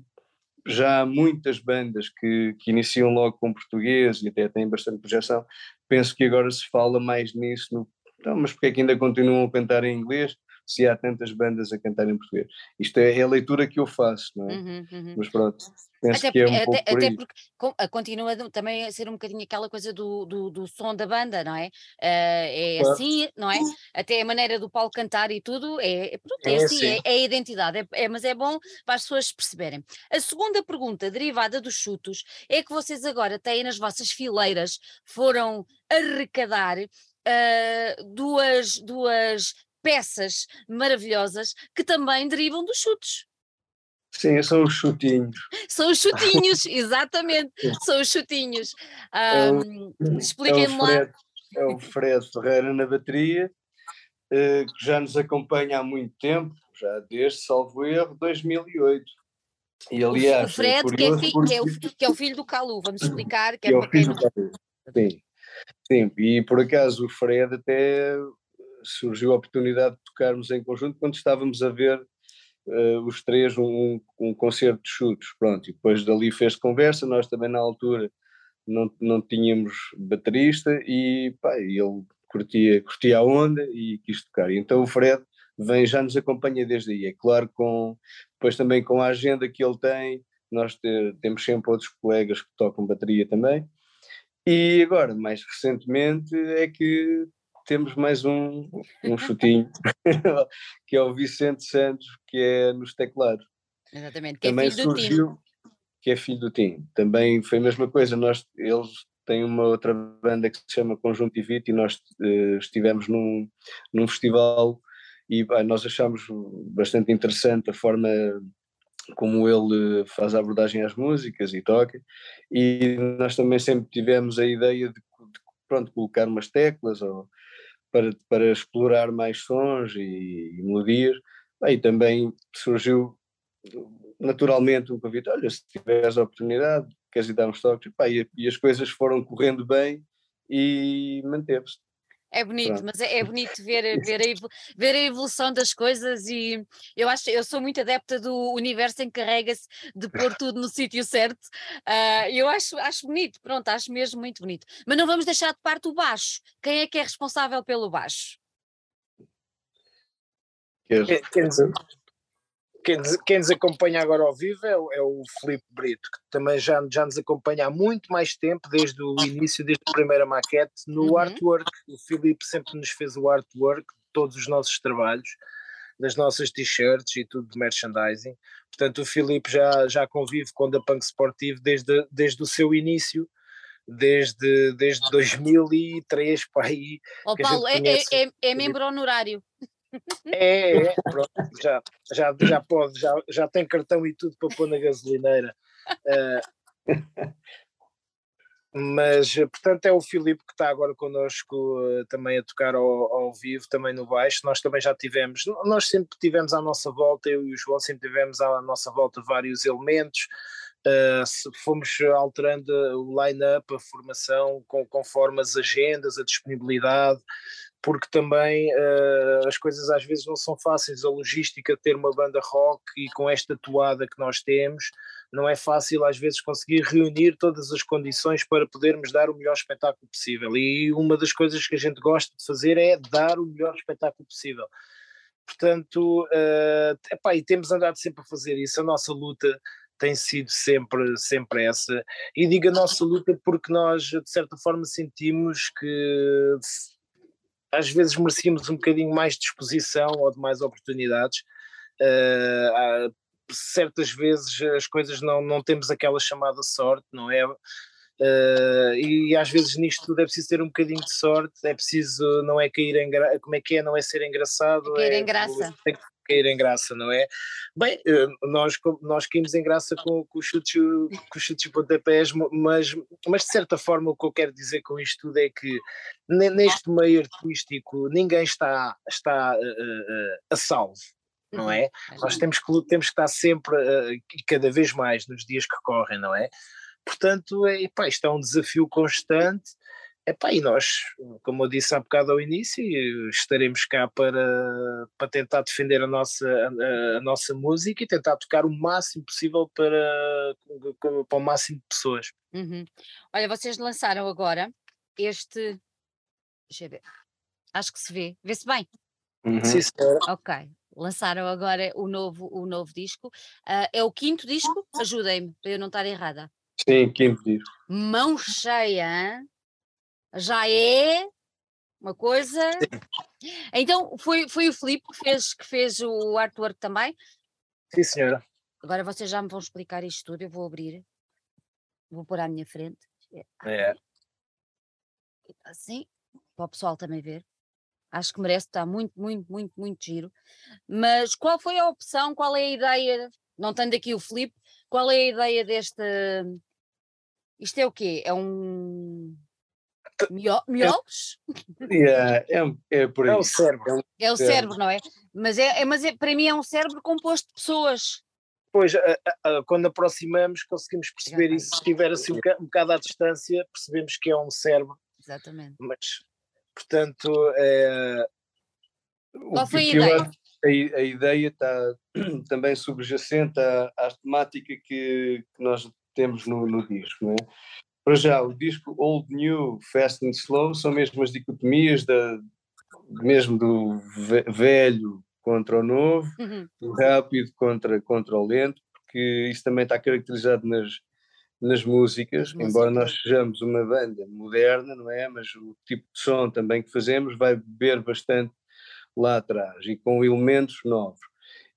já há muitas bandas que, que iniciam logo com português e até têm bastante projeção, penso que agora se fala mais nisso, no, então, mas porque é que ainda continuam a cantar em inglês? Se há tantas bandas a cantar em português. Isto é, a leitura que eu faço, não é? Uhum, uhum. Mas pronto, penso até que é um pouco até, por até porque continua também a ser um bocadinho aquela coisa do, do, do som da banda, não é? Uh, é claro. assim, não é? Até a maneira do Paulo cantar e tudo, é, pronto, é, é assim, assim. É, é, a identidade, é, é, mas é bom para as pessoas perceberem. A segunda pergunta, derivada dos chutos, é que vocês agora têm nas vossas fileiras, foram arrecadar Uh, duas, duas peças maravilhosas que também derivam dos chutes. Sim, são os chutinhos. São os chutinhos, exatamente, são os chutinhos. Um, é Expliquem-me é lá. É o Fred Ferreira na bateria, eh, que já nos acompanha há muito tempo, já desde, salvo erro, 2008. E aliás, o Fred, é que, é filho, porque... que, é o, que, é o, filho do Calu, vamos explicar. Que, é, é o filho do Calu. Sim. Sim, e por acaso o Fred até surgiu a oportunidade de tocarmos em conjunto quando estávamos a ver uh, os três um, um, concerto de chutos, pronto, e depois dali fez conversa, nós também na altura não, não tínhamos baterista e pá, ele curtia, curtia a onda e quis tocar, e então o Fred vem, já nos acompanha desde aí, é claro com, depois também com a agenda que ele tem, nós te, temos sempre outros colegas que tocam bateria também, e agora, mais recentemente, é que temos mais um, um chutinho, que é o Vicente Santos, que é nos teclados. Exatamente, que é Também é filho surgiu, do Tim. Que é filho do Tim. Também foi a mesma coisa, nós, eles têm uma outra banda que se chama Conjuntivite e nós uh, estivemos num, num festival e nós achamos bastante interessante a forma como ele faz a abordagem às músicas e toca, e nós também sempre tivemos a ideia de, de pronto, colocar umas teclas ou, para, para explorar mais sons e, e melodias, e também surgiu naturalmente um convite, olha, se tiveres a oportunidade, queres ir dar uns toques, e, e as coisas foram correndo bem e manteve-se. É bonito, Pronto. mas é, é, bonito ver, ver, a, ver a evolução das coisas e eu acho, eu sou muito adepta do universo encarrega-se de pôr tudo no sítio certo. Uh, eu acho, acho bonito, pronto, acho mesmo muito bonito. Mas não vamos deixar de parte o baixo. Quem é que é responsável pelo baixo? Quer, quer dizer, quem, quem nos acompanha agora ao vivo é, o, é o Filipe Brito, que também já, já nos acompanha há muito mais tempo, desde o início, desde a primeira maquete, no uhum. artwork. O Filipe sempre nos fez o artwork de todos os nossos trabalhos, das nossas t-shirts e tudo de merchandising. Portanto, o Filipe já, já convive com a Punk Sportivo desde, desde o seu início desde, desde 2003 para aí. Oh, Paulo, é, é, é, é membro honorário. É, é, pronto, já, já, já pode, já, já tem cartão e tudo para pôr na gasolineira. Uh, mas, portanto, é o Filipe que está agora connosco uh, também a tocar ao, ao, vivo, também no baixo. Nós também já tivemos, nós sempre tivemos à nossa volta, eu e o João sempre tivemos à nossa volta vários elementos. Uh, fomos alterando o line-up, a formação, com, conforme as agendas, a disponibilidade, porque também uh, as coisas às vezes não são fáceis. A logística de ter uma banda rock e com esta toada que nós temos, não é fácil às vezes conseguir reunir todas as condições para podermos dar o melhor espetáculo possível. E uma das coisas que a gente gosta de fazer é dar o melhor espetáculo possível. Portanto, uh, epá, e temos andado sempre a fazer isso. A nossa luta tem sido sempre, sempre essa. E digo a nossa luta porque nós, de certa forma, sentimos que às vezes merecíamos um bocadinho mais disposição ou de mais oportunidades. Uh, certas vezes as coisas não, não temos aquela chamada sorte, não é? Uh, e às vezes nisto tudo é preciso ter um bocadinho de sorte, é preciso, não é cair em graça, como é que é, não é ser engraçado, é cair é, em graça. Tem que cair em graça, não é? Bem, eh, nós, nós caímos em graça com, com os chutes, com os chutes e pontapés, mas, mas de certa forma o que eu quero dizer com isto tudo é que neste meio artístico ninguém está, está uh, a salvo, não uhum. é? Nós temos que, temos que estar sempre, uh, cada vez mais nos dias que correm, não é? Portanto, é, epá, isto é um desafio constante Epá, e nós, como eu disse há bocado ao início, estaremos cá para, para tentar defender a nossa, a, a nossa música e tentar tocar o máximo possível para, para o máximo de pessoas. Uhum. Olha, vocês lançaram agora este. Deixa eu ver. Acho que se vê. Vê-se bem. Uhum. Sim, senhora. Ok. Lançaram agora o novo, o novo disco. Uh, é o quinto disco? Ajudem-me para eu não estar errada. Sim, quinto disco. Mão cheia, hein? Já é uma coisa. Sim. Então foi, foi o Filipe que fez, que fez o artwork também? Sim, senhora. Agora vocês já me vão explicar isto tudo, eu vou abrir, vou pôr à minha frente. É. Assim, para o pessoal também ver. Acho que merece, está muito, muito, muito, muito giro. Mas qual foi a opção, qual é a ideia? Não tendo aqui o Filipe, qual é a ideia deste. Isto é o quê? É um Miolos? É, é, é, por aí. É o cérebro. É o cérebro, não é? Mas, é, é mas é, para mim é um cérebro composto de pessoas. Pois, a, a, quando aproximamos, conseguimos perceber isso. Se estiver assim um, um bocado à distância, percebemos que é um cérebro. Exatamente. Mas, portanto, é, qual foi a ideia? a, a, ideia está também subjacente à, à temática que, que, nós temos no, no disco, não é? Para já, o disco Old New, Fast and Slow são mesmo as dicotomias da, mesmo do velho contra o novo, uhum. do rápido contra, contra o lento, porque isso também está caracterizado nas, nas músicas, Música. embora nós sejamos uma banda moderna, não é? Mas o tipo de som também que fazemos vai beber bastante lá atrás e com elementos novos.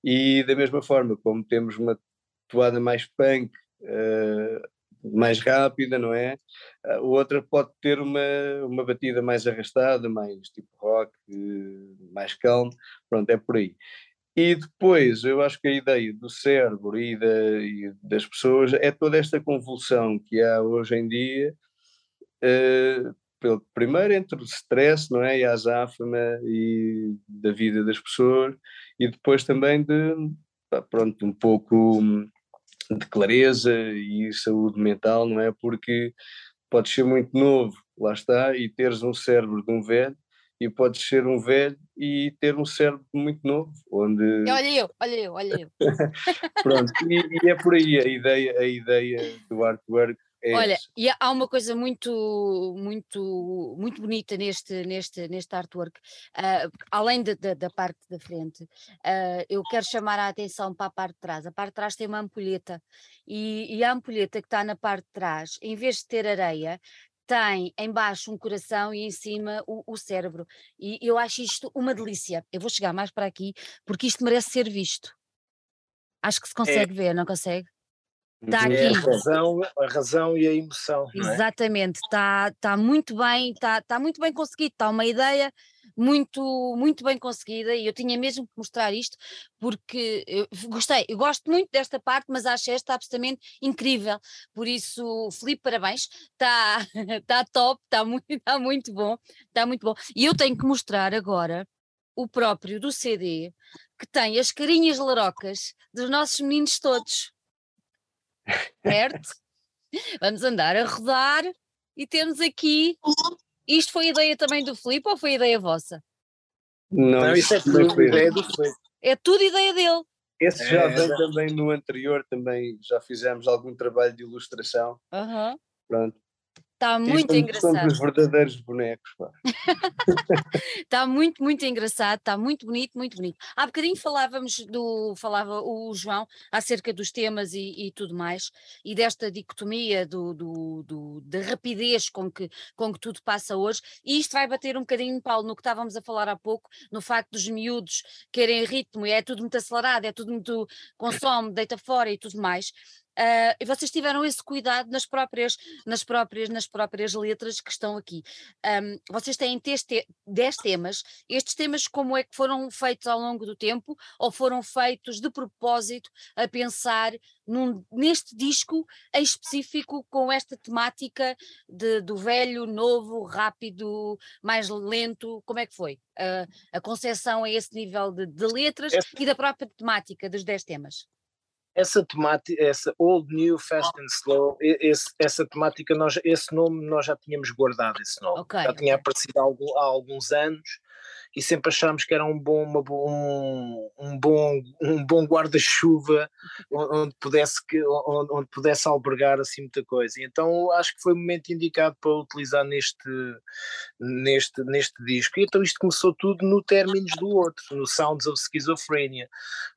E da mesma forma, como temos uma toada mais punk, uh, mais rápida, não é? A outra pode ter uma, uma batida mais arrastada, mais tipo rock, mais calmo, pronto, é por aí. E depois, eu acho que a ideia do cérebro e, da, e das pessoas é toda esta convulsão que há hoje em dia, uh, pelo, primeiro entre o stress, não é? E a azáfama e da vida das pessoas, e depois também de, pronto, um pouco de clareza e saúde mental, não é? Porque podes ser muito novo, lá está, e teres um cérebro de um velho, e podes ser um velho e ter um cérebro muito novo, onde... Olha eu, olha eu, olha eu. Pronto, e, e, é por aí a ideia, a ideia do artwork é Olha, e há uma coisa muito, muito, muito bonita neste, neste, neste artwork, uh, além de, de, da parte da frente, uh, eu quero chamar a atenção para a parte de trás. A parte de trás tem uma ampulheta e, e a ampulheta que está na parte de trás, em vez de ter areia, tem embaixo um coração e em cima o, o, cérebro. E eu acho isto uma delícia. Eu vou chegar mais para aqui porque isto merece ser visto. Acho que se é. consegue é. ver, não consegue? Está é aqui. A razão, a razão e a emoção. É? Exatamente, está tá muito bem, está tá muito bem conseguido, está uma ideia muito, muito bem conseguida e eu tinha mesmo que mostrar isto porque eu gostei, eu gosto muito desta parte, mas acho esta absolutamente incrível. Por isso, Felipe, parabéns, está tá top, está muito, tá muito bom, está muito bom. E eu tenho que mostrar agora o próprio do CD que tem as carinhas larocas dos nossos meninos todos certo? Vamos andar a rodar e temos aqui. Isto foi ideia também do Filipe ou foi ideia vossa? Não, Não isso é tudo ideia do Filipe. É tudo ideia dele. Esse é, já vem também no anterior, também já fizemos algum trabalho de ilustração. Uhum. Pronto. Está muito Isto engraçado. São os verdadeiros bonecos. Está muito, muito engraçado, está muito bonito, muito bonito. Há bocadinho falávamos do, falava o João acerca dos temas e, e tudo mais, e desta dicotomia do, do, do, da rapidez com que, com que tudo passa hoje, e isto vai bater um bocadinho, Paulo, no que estávamos a falar há pouco, no facto dos miúdos querem ritmo, é tudo muito acelerado, é tudo muito consome, deita fora e tudo mais. Uh, e vocês tiveram esse cuidado nas próprias, nas próprias, nas próprias letras que estão aqui. Um, vocês têm 10 temas. Estes temas, como é que foram feitos ao longo do tempo, ou foram feitos de propósito a pensar num, neste disco em específico com esta temática de, do velho, novo, rápido, mais lento? Como é que foi? Uh, a concepção a esse nível de, de letras e da própria temática dos 10 temas? Essa temática, essa Old New Fast and Slow, esse, essa temática, nós, esse nome nós já tínhamos guardado, esse nome. Okay, já tinha aparecido algum, há alguns anos e sempre achámos que era um bom, uma, um, um bom, um bom guarda-chuva onde pudesse, onde, onde, pudesse albergar assim muita coisa. E então acho que foi o momento indicado para utilizar neste, neste, neste disco. E então isto começou tudo no Términos do Outro, no Sounds of Schizophrenia.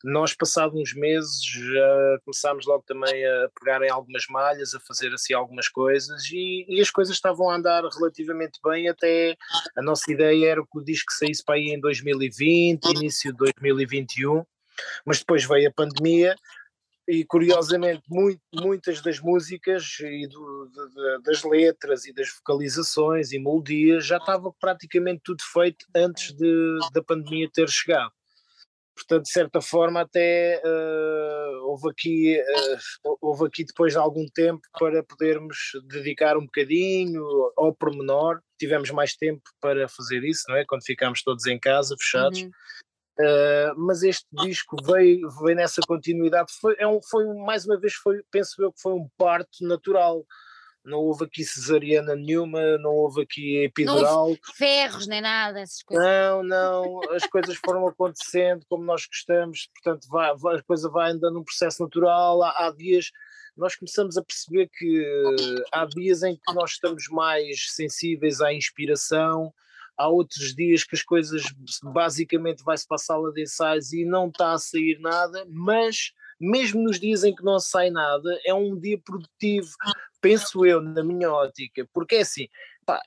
Nós, passados uns meses, já começámos logo também a pegar em algumas malhas, a fazer assim algumas coisas e, e as coisas estavam a andar relativamente bem até a nossa ideia era que o disco saísse para aí em 2020, início de 2021, mas depois veio a pandemia e curiosamente muito, muitas das músicas e do, de, das letras e das vocalizações e melodias já estava praticamente tudo feito antes de, da pandemia ter chegado. Portanto, de certa forma, até uh, houve, aqui, uh, houve aqui depois de algum tempo para podermos dedicar um bocadinho ao pormenor. Tivemos mais tempo para fazer isso, não é? Quando ficámos todos em casa, fechados. Uhum. Uh, mas este disco veio, veio nessa continuidade. Foi, é um, foi mais uma vez, foi, penso eu que foi um parto natural não houve aqui cesariana nenhuma, não houve aqui epidural. Não ferros nem nada, essas coisas. Não, não, as coisas foram acontecendo como nós gostamos, portanto vai, vai, a coisa vai andando num processo natural, há, há dias nós começamos a perceber que há dias em que nós estamos mais sensíveis à inspiração, há outros dias que as coisas basicamente vai-se para a sala de ensaios e não está a sair nada, mas mesmo nos dias em que não sai nada, é um dia produtivo, penso eu, na minha ótica, porque é assim,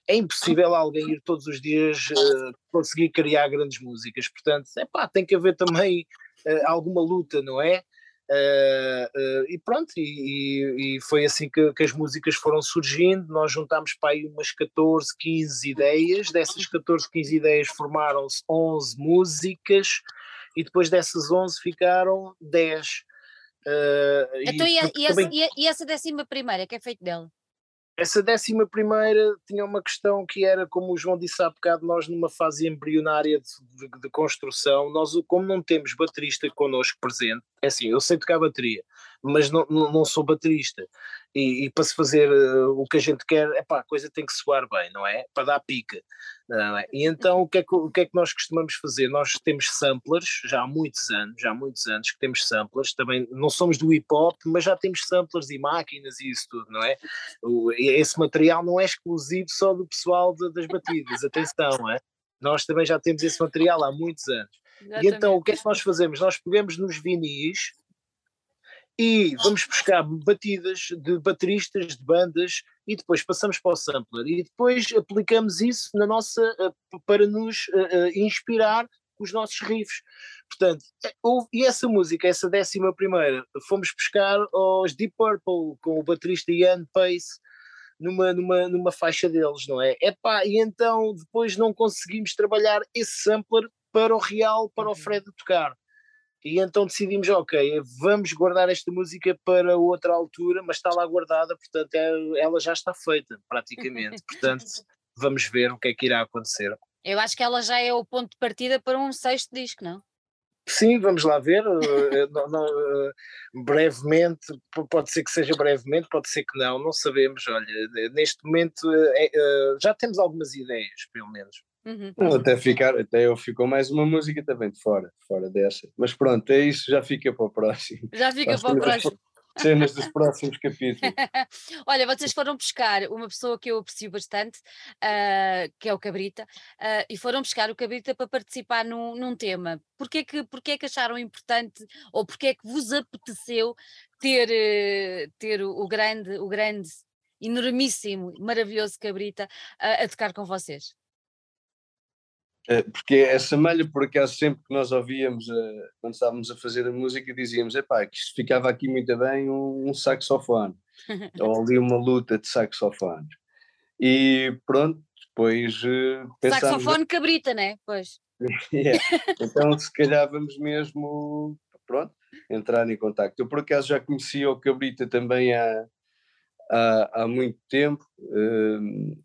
é impossível alguém ir todos os dias uh, conseguir criar grandes músicas, portanto, é pá, tem que haver também uh, alguma luta, não é? Uh, uh, e pronto, e, e foi assim que, que, as músicas foram surgindo. Nós juntámos para aí umas 14, 15 ideias. Dessas 14, 15 ideias formaram-se 11 músicas, e depois dessas 11 ficaram 10. Uh, então, e, e, também... essa, e, essa décima primeira, que é feito dela? Essa décima primeira tinha uma questão que era, como o João disse há bocado, nós numa fase embrionária de, de, de construção, nós como não temos baterista connosco presente, é assim, eu sei tocar bateria, mas não, não, sou baterista, e, e, para se fazer uh, o que a gente quer, epá, a coisa tem que soar bem, não é? Para dar pica. É? E então o que, é que, o que é que nós costumamos fazer? Nós temos samplers, já há muitos anos, já há muitos anos que temos samplers, também não somos do hip hop, mas já temos samplers e máquinas e isso tudo, não é? O, esse material não é exclusivo só do pessoal de, das batidas, atenção, é? Nós também já temos esse material há muitos anos. Exatamente. E então o que é que nós fazemos? Nós pegamos nos vinis e vamos buscar batidas de bateristas de bandas e depois passamos para o sampler e depois aplicamos isso na nossa eh, para nos uh, inspirar os nossos riffs. Portanto, e essa música, essa décima primeira, fomos buscar aos Deep Purple com o baterista Ian Pace numa, numa, numa faixa deles, não é? Epá, e então depois não conseguimos trabalhar esse sampler para o real, para o uhum. Fred tocar. E então decidimos, ok, vamos guardar esta música para outra altura, mas está lá guardada, portanto é, ela já está feita, praticamente. portanto, vamos ver o que é que irá acontecer. Eu acho que ela já é o ponto de partida para um sexto disco, não? Sim, vamos lá ver. Eh, não, não, eh, brevemente, pode ser que seja brevemente, pode ser que não, não sabemos. Olha, neste momento é, já temos algumas ideias, pelo menos. Uhum. até ficar, até eu ficou mais uma música também de fora, fora dessa. Mas pronto, é isso, já fica para o próximo. Já fica para o próximo. Cenas dos próximos capítulos. Olha, vocês foram buscar uma pessoa que eu aprecio bastante, uh, que é o Cabrita, uh, e foram buscar o Cabrita para participar num, num tema. Porquê que, porquê que acharam importante, ou porquê que vos apeteceu ter, uh, ter o, o, grande, o grande, enormíssimo, maravilhoso Cabrita a tocar com vocês? Eh, porque essa malha, por acaso, sempre que nós ouvíamos, uh, quando estávamos a fazer a música, dizíamos: epá, que isto ficava aqui muito bem um, um saxofone, ou ali uma luta de saxofone. E pronto, depois uh, pensámos... Saxofone cabrita, né? Pois. yeah. Então, se calhar vamos mesmo, pronto, entrar em contacto. Eu, por acaso, já conhecia o Cabrita também há, há, há muito tempo,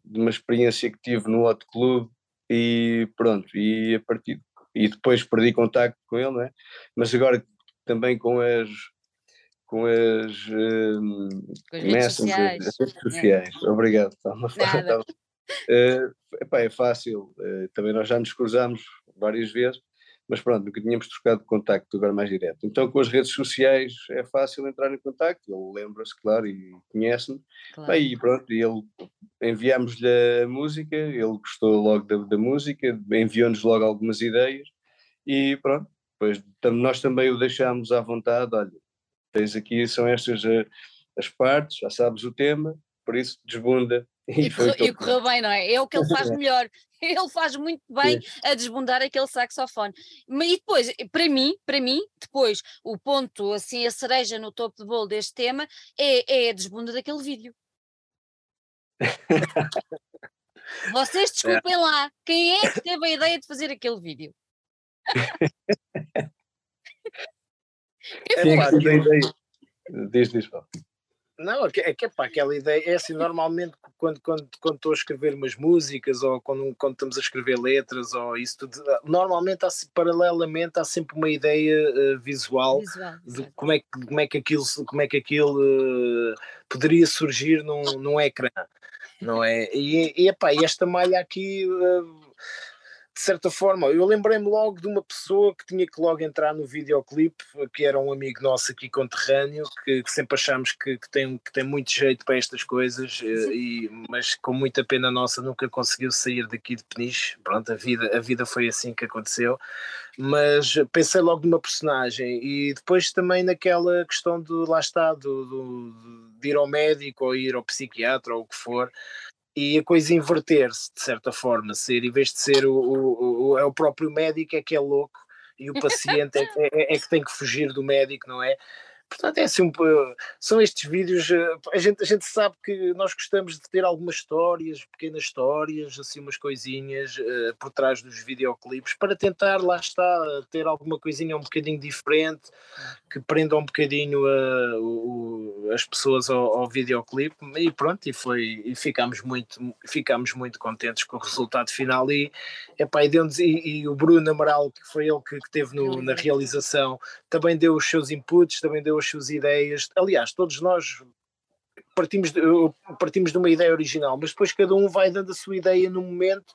de uma experiência que tive no Hot Club, e pronto, e a partir e depois perdi contacto com ele, não é? Mas agora também com as com as, um, com as redes sociais, as redes sociais. É. obrigado uh, epá, é fácil uh, também nós já nos cruzamos várias vezes mas pronto, nunca tínhamos trocado contacto agora mais direto. Então com as redes sociais é fácil entrar em contacto, ele lembra-se, claro, e conhece-me. Claro. E pronto, ele enviámos-lhe a música, ele gostou logo da, da música, enviou-nos logo algumas ideias e pronto, depois nós também o deixámos à vontade, olha, tens aqui, são estas eh, as partes, já sabes o tema, por isso desbunda e, e, correu, e correu bem, não é? É o que ele faz melhor. Ele faz muito bem a desbundar aquele saxofone. E depois, para mim, para mim, depois, o ponto, assim, a cereja no topo de bolo deste tema é, é a desbunda daquele vídeo. Vocês desculpem é. lá, quem é que teve a ideia de fazer aquele vídeo? é, é claro. Diz, diz, Não, é que, é que pá, aquela ideia é assim, normalmente quando, quando, quando estou a escrever umas músicas ou quando, quando estamos a escrever letras ou isso tudo, normalmente há, paralelamente há sempre uma ideia uh, visual, visual de como é, que, como é que aquilo, como é que aquilo uh, poderia surgir num, num ecrã, não é? E, e, epá, e esta malha aqui uh, de certa forma, eu lembrei-me logo de uma pessoa que tinha que logo entrar no videoclipe, que era um amigo nosso aqui conterrâneo, que, que sempre achámos que, que, tem, que tem muito jeito para estas coisas, eh, e, mas com muita pena nossa nunca conseguiu sair daqui de Peniche. Pronto, a vida, a vida foi assim que aconteceu. Mas pensei logo numa personagem e depois também naquela questão de lá está, do, do, de ir ao médico ou ir ao psiquiatra ou o que for e a coisa inverter-se de certa forma, ser em vez de ser o, o, o, é o próprio médico é que é louco e o paciente é, é, é, que tem que fugir do médico, não é? Portanto, é assim, um, são estes vídeos. Eh, a gente, a gente sabe que nós gostamos de ter algumas histórias, pequenas histórias, assim, umas coisinhas uh, por trás dos videoclipes, para tentar, lá está, ter alguma coisinha um bocadinho diferente, que prenda um bocadinho uh, o, as pessoas ao, ao videoclipe. E pronto, e, foi, e ficámos, muito, ficámos muito contentes com o resultado final. E, epá, e, e, e o Bruno Amaral, que foi ele que, que teve no, na realização, também deu os seus inputs, também deu as suas ideias. Aliás, todos nós partimos de, partimos de uma ideia original, mas depois cada um vai dando a sua ideia no momento.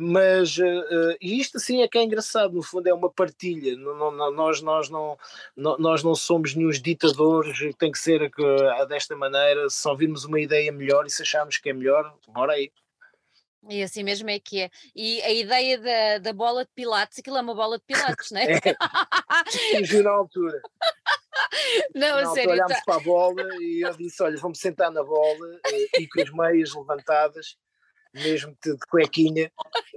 Mas uh, e isto assim é que é engraçado, no fundo é uma partilha. Não, não, nós, nós, não, nós não somos nenhum ditadores, tem que ser uh, desta maneira. Se ouvirmos uma ideia melhor e se acharmos que é melhor, bora aí. E assim mesmo é que é. E a ideia da, da bola de Pilates, aquilo é uma bola de Pilates, não é? é. na altura. Não, sério. Olhámos tá... para a bola e eu disse: Olha, vamos sentar na bola eh, e com as meias levantadas, mesmo de, de cuequinha.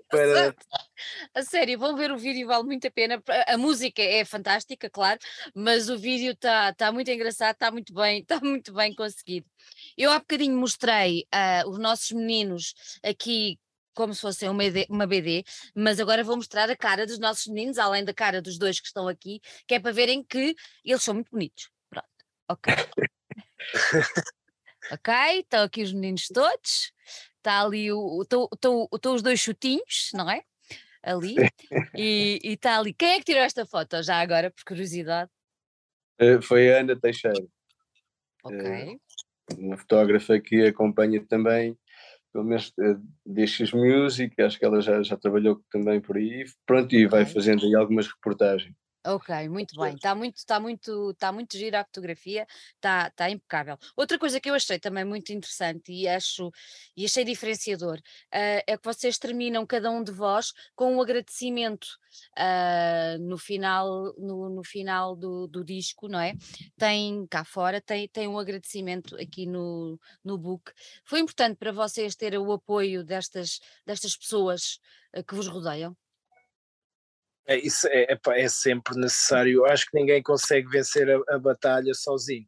Para... A sério, vão ver o vídeo, vale muito a pena. A música é fantástica, claro, mas o vídeo está tá muito engraçado, está muito bem, está muito bem conseguido. Eu há bocadinho mostrei uh, os nossos meninos aqui como se fossem uma, uma BD, mas agora vou mostrar a cara dos nossos meninos, além da cara dos dois que estão aqui, que é para verem que eles são muito bonitos. Pronto, ok. ok, estão aqui os meninos todos, está ali o, estão os dois chutinhos, não é? Ali, e está ali. Quem é que tirou esta foto já agora, por curiosidade? Eh, foi a Ana Teixeira. Ok. Eh, uma fotógrafa que acompanha também pelo menos uh, DX Music, acho que ela já, já trabalhou também por aí, pronto, e vai fazendo aí algumas reportagens. Ok, muito bem. Está muito, está muito, está muito gira a fotografia, está, está impecável. Outra coisa que eu achei também muito interessante e acho e achei diferenciador uh, é que vocês terminam cada um de vós com um agradecimento uh, no final, no, no final do, do, disco, não é? Tem cá fora, tem, tem um agradecimento aqui no, no book. Foi importante para vocês ter o apoio destas, destas pessoas uh, que vos rodeiam? É, isso é, é, sempre necessário. Acho que ninguém consegue vencer a, a batalha sozinho.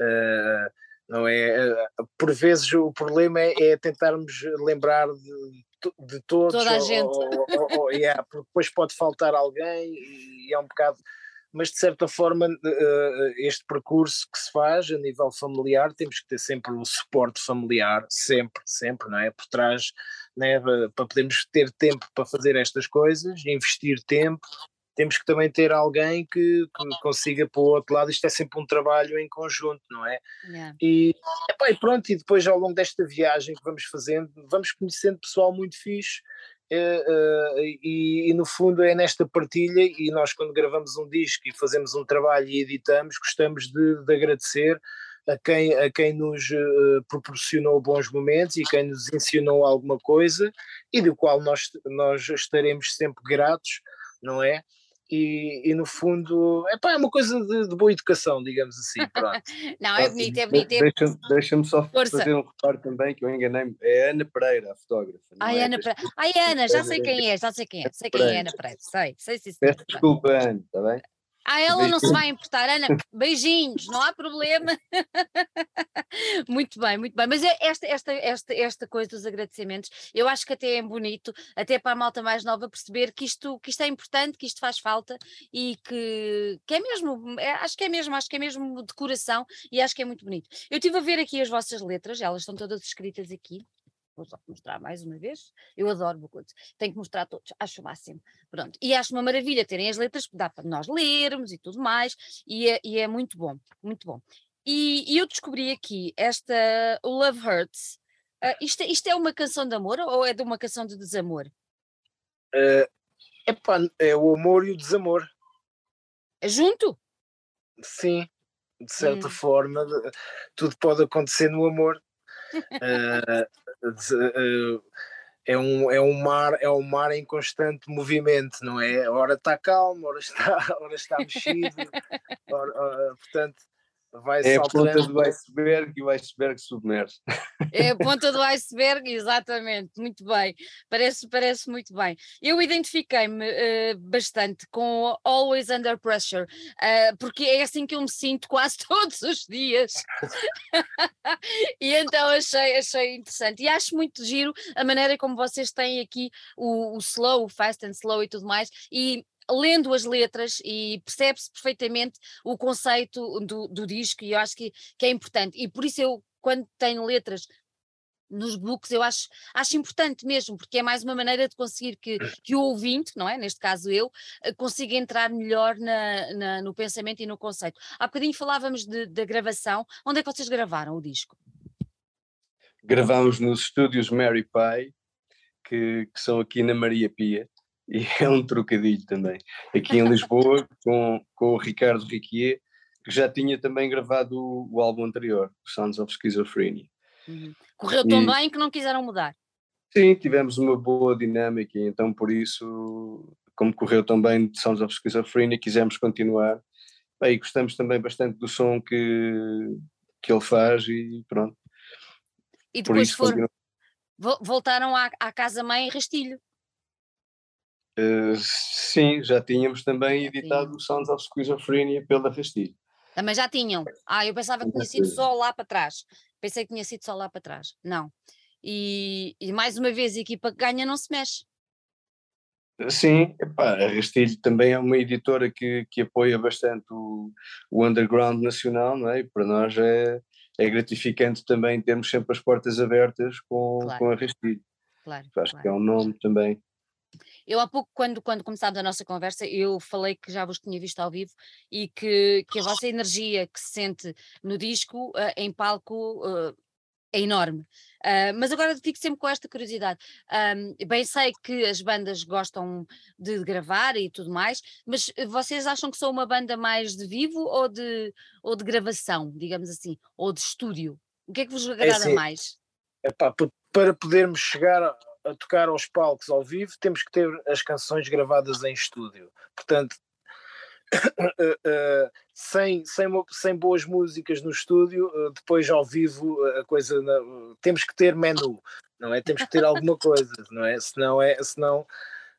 Uh, não é? Uh, por vezes o problema é, é tentarmos lembrar de, de todos. Toda a gente. Ou, ou, ou, yeah, porque depois pode faltar alguém e é um bocado. Mas de certa forma, uh, este percurso que se faz a nível familiar, temos que ter sempre o suporte familiar, sempre, sempre, não é? Por trás né, para podermos ter tempo para fazer estas coisas, investir tempo, temos que também ter alguém que, que consiga para o outro lado, isto é sempre um trabalho em conjunto, não é? Yeah. E, epá, e pronto, e depois ao longo desta viagem que vamos fazendo, vamos conhecendo pessoal muito fixe, e, e, no fundo é nesta partilha e nós quando gravamos um disco e fazemos um trabalho e editamos gostamos de, de agradecer a quem, a quem nos uh, proporcionou bons momentos e quem nos ensinou alguma coisa e do qual nós, nós estaremos sempre gratos, não é? E, e, no fundo epá, é uma coisa de, de boa educação, digamos assim. Não, é bonito, é bonito. É... Deixa-me deixa só Força. fazer um reparo também que eu enganei-me. É Ana Pereira, a fotógrafa. Ai, é? Ana Pereira. Ai, Ana, já sei quem é, já sei quem é. Sei quem é Ana Pereira. Sei, sei, sei. Peço desculpa, Ana, está bem? Ah, ela não se vai importar, Ana. Beijinhos, não há problema. muito bem, muito bem. Mas é esta, esta, esta, esta coisa dos agradecimentos, eu acho que até é bonito, até para a malta mais nova perceber que isto, que isto é importante, que isto faz falta e que, que é mesmo, é, acho que é mesmo, acho que é mesmo de coração e acho que é muito bonito. Eu estive a ver aqui as vossas letras, elas estão todas escritas aqui vou só mostrar mais uma vez. Eu adoro Bocuto, tenho que mostrar a todos, acho o máximo. Pronto, e acho uma maravilha terem as letras, dá para nós lermos e tudo mais, e é, e é muito bom, muito bom. E, e, eu descobri aqui esta Love Hurts. Uh, isto, é, isto é uma canção de amor ou é de uma canção de desamor? Uh, epá, é o amor e o desamor. É junto? Sim, de certa hum. forma, tudo pode acontecer no amor. Uh, é um, é um mar é um mar em constante movimento não é? Ora está calmo ora está ora está mexido ora, ora, portanto vai é a ponta do iceberg e o iceberg submerge. É a ponta do iceberg, exatamente, muito bem, parece, parece muito bem. Eu identifiquei-me uh, bastante com Always Under Pressure, uh, porque é assim que eu me sinto quase todos os dias. e então achei, achei interessante. E acho muito giro a maneira como vocês têm aqui o, o slow, o fast and slow e tudo mais, e lendo as letras e percebe-se perfeitamente o conceito do, do disco e eu acho que, que é importante. E por isso eu, quando tenho letras nos books eu acho, acho importante mesmo, porque é mais uma maneira de conseguir que, que o ouvinte, não é? Neste caso eu, eh, consiga entrar melhor na, na no pensamento e no conceito. Há bocadinho falávamos da gravação, onde é que vocês gravaram o disco? Gravámos nos estúdios Mary Pie, que, que são aqui na Maria Pia, e é um trocadilho também. Aqui em Lisboa, com, com o Ricardo Riquier, que já tinha também gravado o, o álbum anterior, Sounds of Schizophrenia. Uhum. Correu tão e, bem que não quiseram mudar. Sim, tivemos uma boa dinâmica, então por isso, como correu tão bem de Sounds of Schizophrenia, quisemos continuar. E gostamos também bastante do som que, que ele faz e pronto. E depois foram, voltaram à, à casa-mãe Rastilho. Uh, sim, já tínhamos também editado o Sounds of Schizophrenia pela Rastilho. Também já tinham. Ah, eu pensava que tinha sido só lá para trás. Pensei que tinha sido só lá para trás. Não. E, e mais uma vez, a equipa que ganha não se mexe. Sim, epá, a Rastilho também é uma editora que, que apoia bastante o, o underground nacional, não é? E para nós é, é gratificante também termos sempre as portas abertas com, claro. com a Rastilho. Claro, Acho claro. que é um nome também. Eu há pouco, quando, quando começámos a nossa conversa, eu falei que já vos tinha visto ao vivo e que, que a vossa energia que se sente no disco, uh, em palco, uh, é enorme. Uh, mas agora fico sempre com esta curiosidade. Um, bem sei que as bandas gostam de gravar e tudo mais, mas vocês acham que são uma banda mais de vivo ou de, ou de gravação, digamos assim, ou de estúdio? O que é que vos é agrada é assim, mais? Epá, para podermos chegar a tocar aos palcos ao vivo, temos que ter as canções gravadas em estúdio. Portanto, uh, uh, sem, sem, sem boas músicas no estúdio, uh, depois ao vivo a coisa temos que ter menu, não é? Temos que ter alguma coisa, não é? Senão é, senão,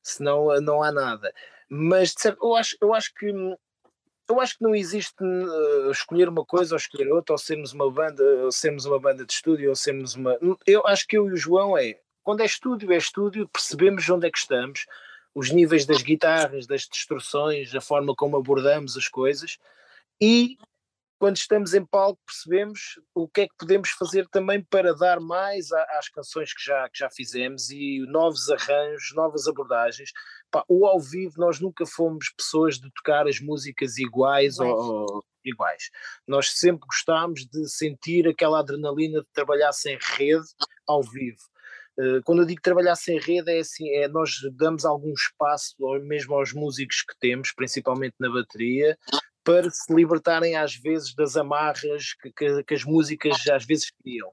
senão não há nada. Mas eu acho, eu acho que eu acho que não existe uh, escolher uma coisa ou escolher outra, ou sermos uma banda, ou sermos uma banda de estúdio, ou sermos uma. Eu acho que eu e o João é quando é estúdio, é estúdio, percebemos onde é que estamos, os níveis das guitarras, das distorções, a forma como abordamos as coisas e quando estamos em palco percebemos o que é que podemos fazer também para dar mais às canções que já, que já fizemos e novos arranjos, novas abordagens. Pá, o ao vivo nós nunca fomos pessoas de tocar as músicas iguais ou, ou, iguais. Nós sempre gostámos de sentir aquela adrenalina de trabalhar sem rede ao vivo. Eh, quando eu digo trabalhar sem rede, é assim: é nós damos algum espaço, mesmo aos músicos que temos, principalmente na bateria, para se libertarem às vezes das amarras que, que, que as músicas às vezes criam.